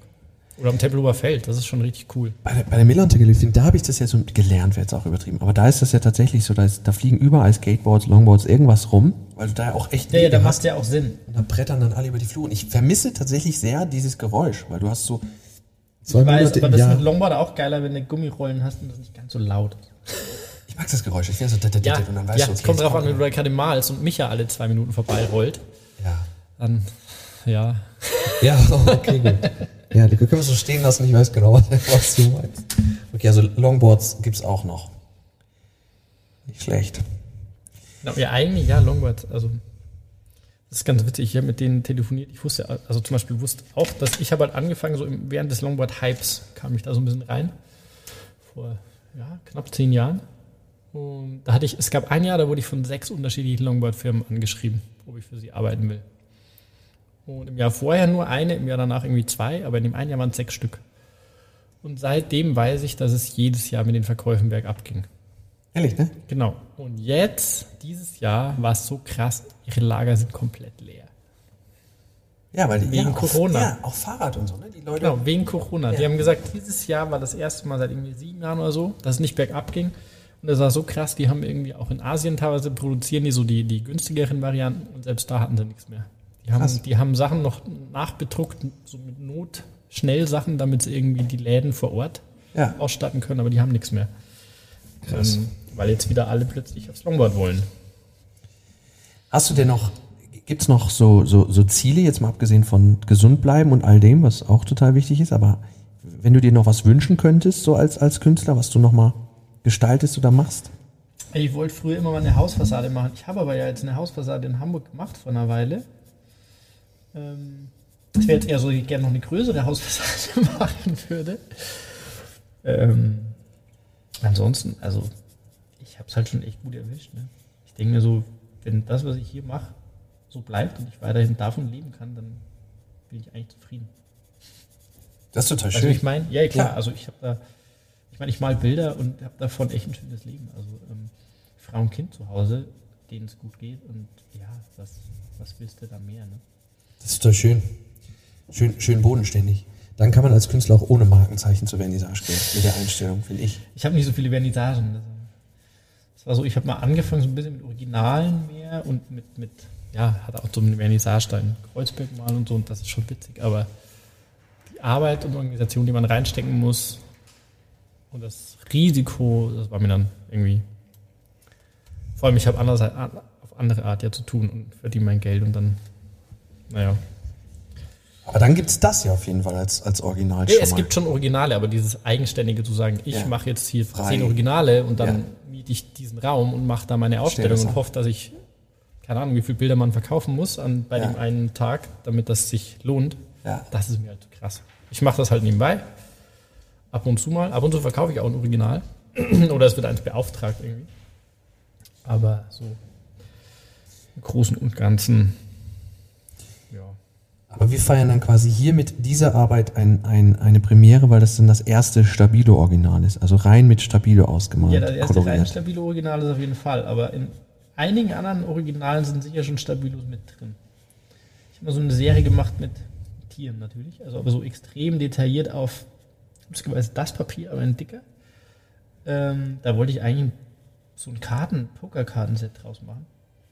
[SPEAKER 2] Oder am Tempelhofer Feld, das ist schon richtig cool.
[SPEAKER 1] Bei der, bei der Millantor-Gelüftung, da habe ich das ja so gelernt, wäre jetzt auch übertrieben. Aber da ist das ja tatsächlich so, da, ist, da fliegen überall Skateboards, Longboards, irgendwas rum, weil du da ja auch echt
[SPEAKER 2] Ja, ja, da
[SPEAKER 1] Wege
[SPEAKER 2] macht ja auch Sinn.
[SPEAKER 1] Und da brettern dann alle über die Flur. Und ich vermisse tatsächlich sehr dieses Geräusch, weil du hast so
[SPEAKER 2] Ich
[SPEAKER 1] zwei
[SPEAKER 2] weiß,
[SPEAKER 1] Monate
[SPEAKER 2] aber das ist mit Longboard auch geiler, wenn du Gummirollen hast und das nicht ganz so laut ist.
[SPEAKER 1] Ich mag das Geräusch. Ich so,
[SPEAKER 2] Ja,
[SPEAKER 1] und dann weißt
[SPEAKER 2] ja
[SPEAKER 1] du,
[SPEAKER 2] es
[SPEAKER 1] okay,
[SPEAKER 2] kommt drauf an, wenn du da gerade malst und Micha alle zwei Minuten vorbeirollt,
[SPEAKER 1] Ja.
[SPEAKER 2] dann, ja.
[SPEAKER 1] Ja, okay, gut. Ja, die können wir so stehen lassen. Ich weiß genau, was du meinst. Okay, also Longboards gibt's auch noch. Nicht schlecht.
[SPEAKER 2] Ja, eigentlich, ja, Longboard, also, das ist ganz witzig, ich habe mit denen telefoniert, ich wusste, also zum Beispiel wusste auch, dass ich habe halt angefangen, so während des Longboard-Hypes kam ich da so ein bisschen rein, vor, ja, knapp zehn Jahren. Und da hatte ich, es gab ein Jahr, da wurde ich von sechs unterschiedlichen Longboard-Firmen angeschrieben, ob ich für sie arbeiten will. Und im Jahr vorher nur eine, im Jahr danach irgendwie zwei, aber in dem einen Jahr waren es sechs Stück. Und seitdem weiß ich, dass es jedes Jahr mit den Verkäufen bergab ging.
[SPEAKER 1] Ehrlich, ne?
[SPEAKER 2] Genau. Und jetzt, dieses Jahr, war es so krass, ihre Lager sind komplett leer.
[SPEAKER 1] Ja, weil die,
[SPEAKER 2] Wegen
[SPEAKER 1] ja,
[SPEAKER 2] Corona.
[SPEAKER 1] Auch, ja, auch Fahrrad und so, ne? Die Leute.
[SPEAKER 2] Genau, wegen Corona. Die
[SPEAKER 1] Ja.
[SPEAKER 2] haben gesagt, dieses Jahr war das erste Mal seit irgendwie sieben Jahren oder so, dass es nicht bergab ging. Und das war so krass, die haben irgendwie auch in Asien teilweise produzieren die so die, die günstigeren Varianten und selbst da hatten sie nichts mehr. Die haben,
[SPEAKER 1] Krass.
[SPEAKER 2] die haben Sachen noch nachbedruckt, so mit schnell Sachen, damit sie irgendwie die Läden vor Ort
[SPEAKER 1] Ja.
[SPEAKER 2] ausstatten können, aber die haben nichts mehr.
[SPEAKER 1] Krass.
[SPEAKER 2] Ähm, weil jetzt wieder alle plötzlich aufs Longboard wollen.
[SPEAKER 1] Hast du denn noch, gibt's noch so, so, so Ziele, jetzt mal abgesehen von gesund bleiben und all dem, was auch total wichtig ist, aber wenn du dir noch was wünschen könntest, so als, als Künstler, was du noch mal gestaltest oder machst?
[SPEAKER 2] Ich wollte früher immer mal eine Hausfassade machen. Ich habe aber ja jetzt eine Hausfassade in Hamburg gemacht vor einer Weile. Ähm, das wäre jetzt eher so, ich gerne noch eine größere Hausfassade machen würde. Ähm, ansonsten, also ich habe es halt schon echt gut erwischt. Ne? Ich denke mir so, wenn das, was ich hier mache, so bleibt und ich weiterhin davon leben kann, dann bin ich eigentlich zufrieden.
[SPEAKER 1] Das ist total
[SPEAKER 2] Also ich meine, ja klar,
[SPEAKER 1] Ja.
[SPEAKER 2] also ich habe da, ich meine, ich mal Bilder und habe davon echt ein schönes Leben. Also ähm, Frau und Kind zu Hause, denen es gut geht und ja, was, was willst du da mehr? Ne?
[SPEAKER 1] Das ist total schön. Schön, schön bodenständig. Dann kann man als Künstler auch ohne Markenzeichen zur Vernissage gehen, mit der Einstellung, finde ich.
[SPEAKER 2] Ich habe nicht so viele Vernissagen. Es war so, ich habe mal angefangen so ein bisschen mit Originalen mehr und mit, mit ja, hatte auch so einen Vernissage in Kreuzberg mal und so und das ist schon witzig, aber die Arbeit und Organisation, die man reinstecken muss und das Risiko, das war mir dann irgendwie, vor allem ich habe auf andere Art ja zu tun und verdiene mein Geld und dann, naja.
[SPEAKER 1] Aber dann gibt's das ja auf jeden Fall als, als Original schon
[SPEAKER 2] es gibt schon Originale, aber dieses Eigenständige zu sagen, ich
[SPEAKER 1] Ja.
[SPEAKER 2] mache jetzt hier
[SPEAKER 1] Frei.
[SPEAKER 2] zehn Originale und dann
[SPEAKER 1] Ja.
[SPEAKER 2] miete ich diesen Raum und mache da meine
[SPEAKER 1] Stell
[SPEAKER 2] Ausstellung und hoffe, dass ich, keine Ahnung, wie viele Bilder man verkaufen muss an, bei
[SPEAKER 1] Ja.
[SPEAKER 2] dem einen Tag, damit das sich lohnt.
[SPEAKER 1] Ja.
[SPEAKER 2] Das ist mir halt krass. Ich mache das halt nebenbei. Ab und zu mal. Ab und zu verkaufe ich auch ein Original. Oder es wird eins beauftragt irgendwie. Aber so im Großen und Ganzen.
[SPEAKER 1] Aber wir feiern dann quasi hier mit dieser Arbeit ein, ein, eine Premiere, weil das dann das erste Stabilo-Original ist. Also rein mit Stabilo ausgemalt.
[SPEAKER 2] Ja, das erste rein
[SPEAKER 1] koloriert.
[SPEAKER 2] stabile Original ist auf jeden Fall, aber in einigen anderen Originalen sind sicher schon Stabilos mit drin. Ich habe mal so eine Serie gemacht mit Tieren natürlich, also aber so extrem detailliert auf das Papier, aber ein dicker. Ähm, da wollte ich eigentlich so ein Karten, Pokerkartenset draus machen.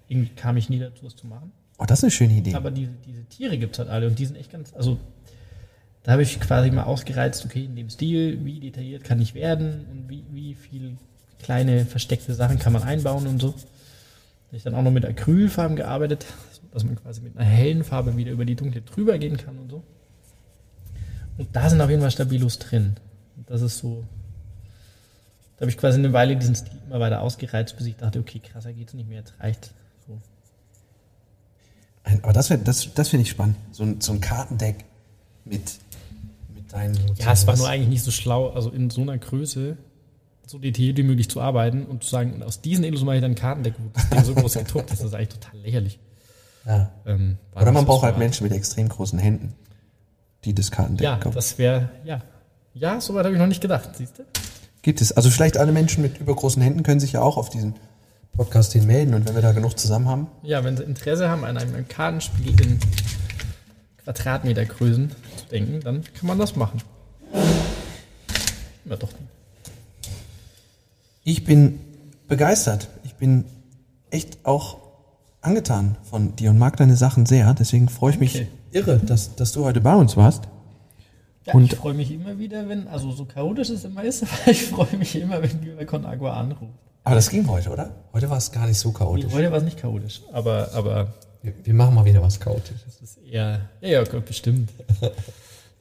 [SPEAKER 2] Irgendwie kam ich nie dazu, das zu machen.
[SPEAKER 1] Oh, das ist eine schöne Idee.
[SPEAKER 2] Aber diese, diese Tiere gibt es halt alle und die sind echt ganz, also da habe ich quasi mal ausgereizt, okay, in dem Stil, wie detailliert kann ich werden und wie, wie viel kleine versteckte Sachen kann man einbauen und so. Habe ich dann auch noch mit Acrylfarben gearbeitet, dass man quasi mit einer hellen Farbe wieder über die dunkle drüber gehen kann und so. Und da sind auf jeden Fall Stabilos drin. Und das ist so, da habe ich quasi eine Weile diesen Stil immer weiter ausgereizt, bis ich dachte, okay, krasser geht's nicht mehr, jetzt reicht.
[SPEAKER 1] Aber das, wär- das, das finde ich spannend. So ein, so ein Kartendeck mit, mit deinen.
[SPEAKER 2] Ja, es war nur eigentlich nicht so schlau, also in so einer Größe so detailliert wie möglich zu arbeiten und zu sagen, aus diesen Illus mache ich dann ein Kartendeck, wo das Ding so groß gedruckt ist, das ist eigentlich total lächerlich.
[SPEAKER 1] Ja.
[SPEAKER 2] Ähm,
[SPEAKER 1] Oder man braucht halt. Menschen mit extrem großen Händen, die das Kartendeck
[SPEAKER 2] Ja,
[SPEAKER 1] kaufen.
[SPEAKER 2] das wäre, ja. Ja, soweit habe ich noch nicht gedacht, siehst du?
[SPEAKER 1] Gibt es. Also vielleicht alle Menschen mit übergroßen Händen können sich ja auch auf diesen Podcast hin melden und wenn wir da genug zusammen haben.
[SPEAKER 2] Ja, wenn sie Interesse haben, an einem Kartenspiel in Quadratmetergrößen zu denken, dann kann man das machen. Ja, doch.
[SPEAKER 1] Ich bin begeistert. Ich bin echt auch angetan von dir und mag deine Sachen sehr. Deswegen freue ich mich
[SPEAKER 2] Okay.
[SPEAKER 1] irre, dass, dass du heute bei uns warst.
[SPEAKER 2] Ja,
[SPEAKER 1] Und-
[SPEAKER 2] ich freue mich immer wieder, wenn, also so chaotisch es immer ist, aber ich freue mich immer, wenn die bei Conagua anruft.
[SPEAKER 1] Aber das ging heute, oder? Heute war es gar nicht so
[SPEAKER 2] Nee,
[SPEAKER 1] chaotisch.
[SPEAKER 2] heute war es nicht chaotisch, aber, aber
[SPEAKER 1] Wir, wir machen mal wieder was chaotisches.
[SPEAKER 2] das ist eher, ja, ja, Gott, bestimmt.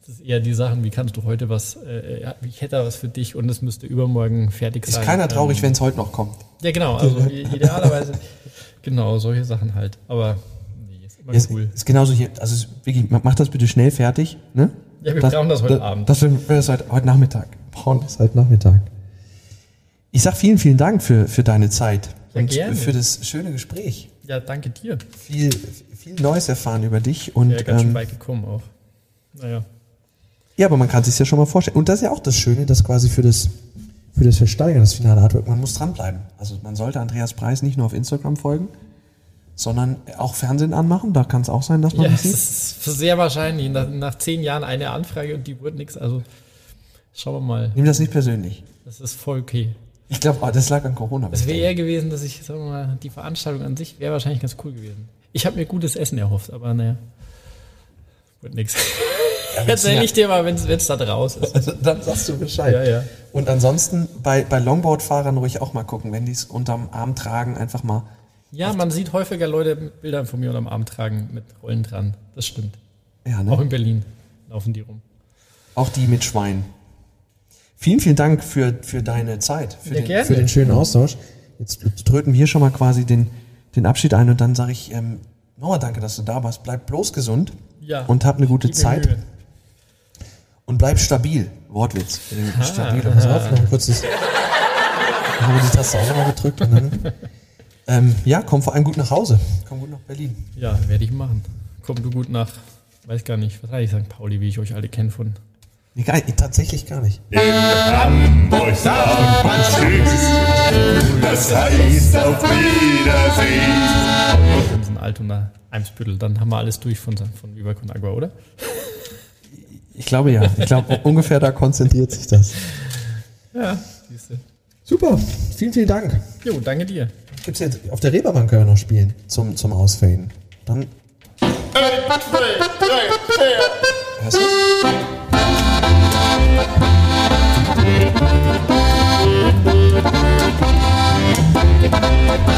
[SPEAKER 2] Das ist eher die Sachen, wie kannst du heute was, äh, ich hätte da was für dich und es müsste übermorgen fertig
[SPEAKER 1] Ist
[SPEAKER 2] sein.
[SPEAKER 1] keiner traurig,
[SPEAKER 2] Ähm,
[SPEAKER 1] wenn es heute noch kommt.
[SPEAKER 2] Ja, genau, also idealerweise, genau, solche Sachen halt. Aber nee, ist immer
[SPEAKER 1] Ja, ist,
[SPEAKER 2] cool.
[SPEAKER 1] ist genauso hier. Also ist wirklich, mach das bitte schnell fertig. Ne?
[SPEAKER 2] Ja, wir brauchen das heute Abend.
[SPEAKER 1] Das wäre das heute, heute Nachmittag. Brauchen das heute Nachmittag. Ich sag vielen, vielen Dank für, für deine Zeit
[SPEAKER 2] Ja,
[SPEAKER 1] und
[SPEAKER 2] gerne.
[SPEAKER 1] für das schöne Gespräch.
[SPEAKER 2] Ja, danke dir.
[SPEAKER 1] Viel, viel Neues erfahren über dich und
[SPEAKER 2] Ja, ganz schön
[SPEAKER 1] ähm,
[SPEAKER 2] weit gekommen auch. Naja.
[SPEAKER 1] ja, aber man kann sich ja schon mal vorstellen. Und das ist ja auch das Schöne, dass quasi für das für das Versteigern, das finale Artwork, man muss dranbleiben. Also man sollte Andreas Preis nicht nur auf Instagram folgen, sondern auch Fernsehen anmachen. Da kann es auch sein, dass man
[SPEAKER 2] Ja,
[SPEAKER 1] das
[SPEAKER 2] es
[SPEAKER 1] sieht.
[SPEAKER 2] ist sehr wahrscheinlich. Nach, nach zehn Jahren eine Anfrage und die wurde nichts. Also schauen wir mal.
[SPEAKER 1] Nimm das nicht persönlich.
[SPEAKER 2] Das ist voll okay.
[SPEAKER 1] Ich glaube, das lag an Corona.
[SPEAKER 2] Es wäre eher gewesen, dass ich, sagen wir mal, die Veranstaltung an sich wäre wahrscheinlich ganz cool gewesen. Ich habe mir gutes Essen erhofft, aber naja. Wird nix. Erzähl ich dir mal, wenn es da draus ist.
[SPEAKER 1] Also, dann sagst du Bescheid.
[SPEAKER 2] Ja, ja.
[SPEAKER 1] Und ansonsten bei, bei Longboard-Fahrern ruhig auch mal gucken, wenn die es unterm Arm tragen, einfach mal.
[SPEAKER 2] Ja, man sieht häufiger Leute mit Bildern von mir unterm Arm tragen mit Rollen dran. Das stimmt.
[SPEAKER 1] Ja,
[SPEAKER 2] Auch
[SPEAKER 1] ne?
[SPEAKER 2] in Berlin laufen die rum.
[SPEAKER 1] Auch die mit Schwein. Vielen, vielen Dank für, für deine Zeit, für, den, für den schönen Austausch. Jetzt tröten wir schon mal quasi den, den Abschied ein und dann sage ich ähm, nochmal danke, dass du da warst. Bleib bloß gesund
[SPEAKER 2] Ja.
[SPEAKER 1] und hab eine gute Zeit.
[SPEAKER 2] Mühe.
[SPEAKER 1] Und bleib stabil. Wortwitz. Stabil. Pass auf, noch ein kurzes. Haben wir die Taste auch nochmal gedrückt und dann. Ähm, ja, komm vor allem gut nach Hause. Komm gut nach Berlin.
[SPEAKER 2] Ja, werde ich machen. Komm du gut nach, weiß gar nicht, was heißt St. Pauli, wie ich euch alle kenne von.
[SPEAKER 1] Nee, gar, tatsächlich gar nicht.
[SPEAKER 3] In Hamburg sagt man Tschüss. Das heißt auf Wiedersehen.
[SPEAKER 2] Sind Altona, Eimsbüttel, dann haben wir alles durch von, von Con Agua, oder?
[SPEAKER 1] Ich glaube ja. Ich glaube, ungefähr da konzentriert sich das.
[SPEAKER 2] Ja, siehst du.
[SPEAKER 1] Super. Vielen, vielen Dank.
[SPEAKER 2] Jo, danke dir.
[SPEAKER 1] Gibt's jetzt auf der Reeperbahn können wir noch spielen zum, zum Ausfaden. Dann. Hörst du? Thank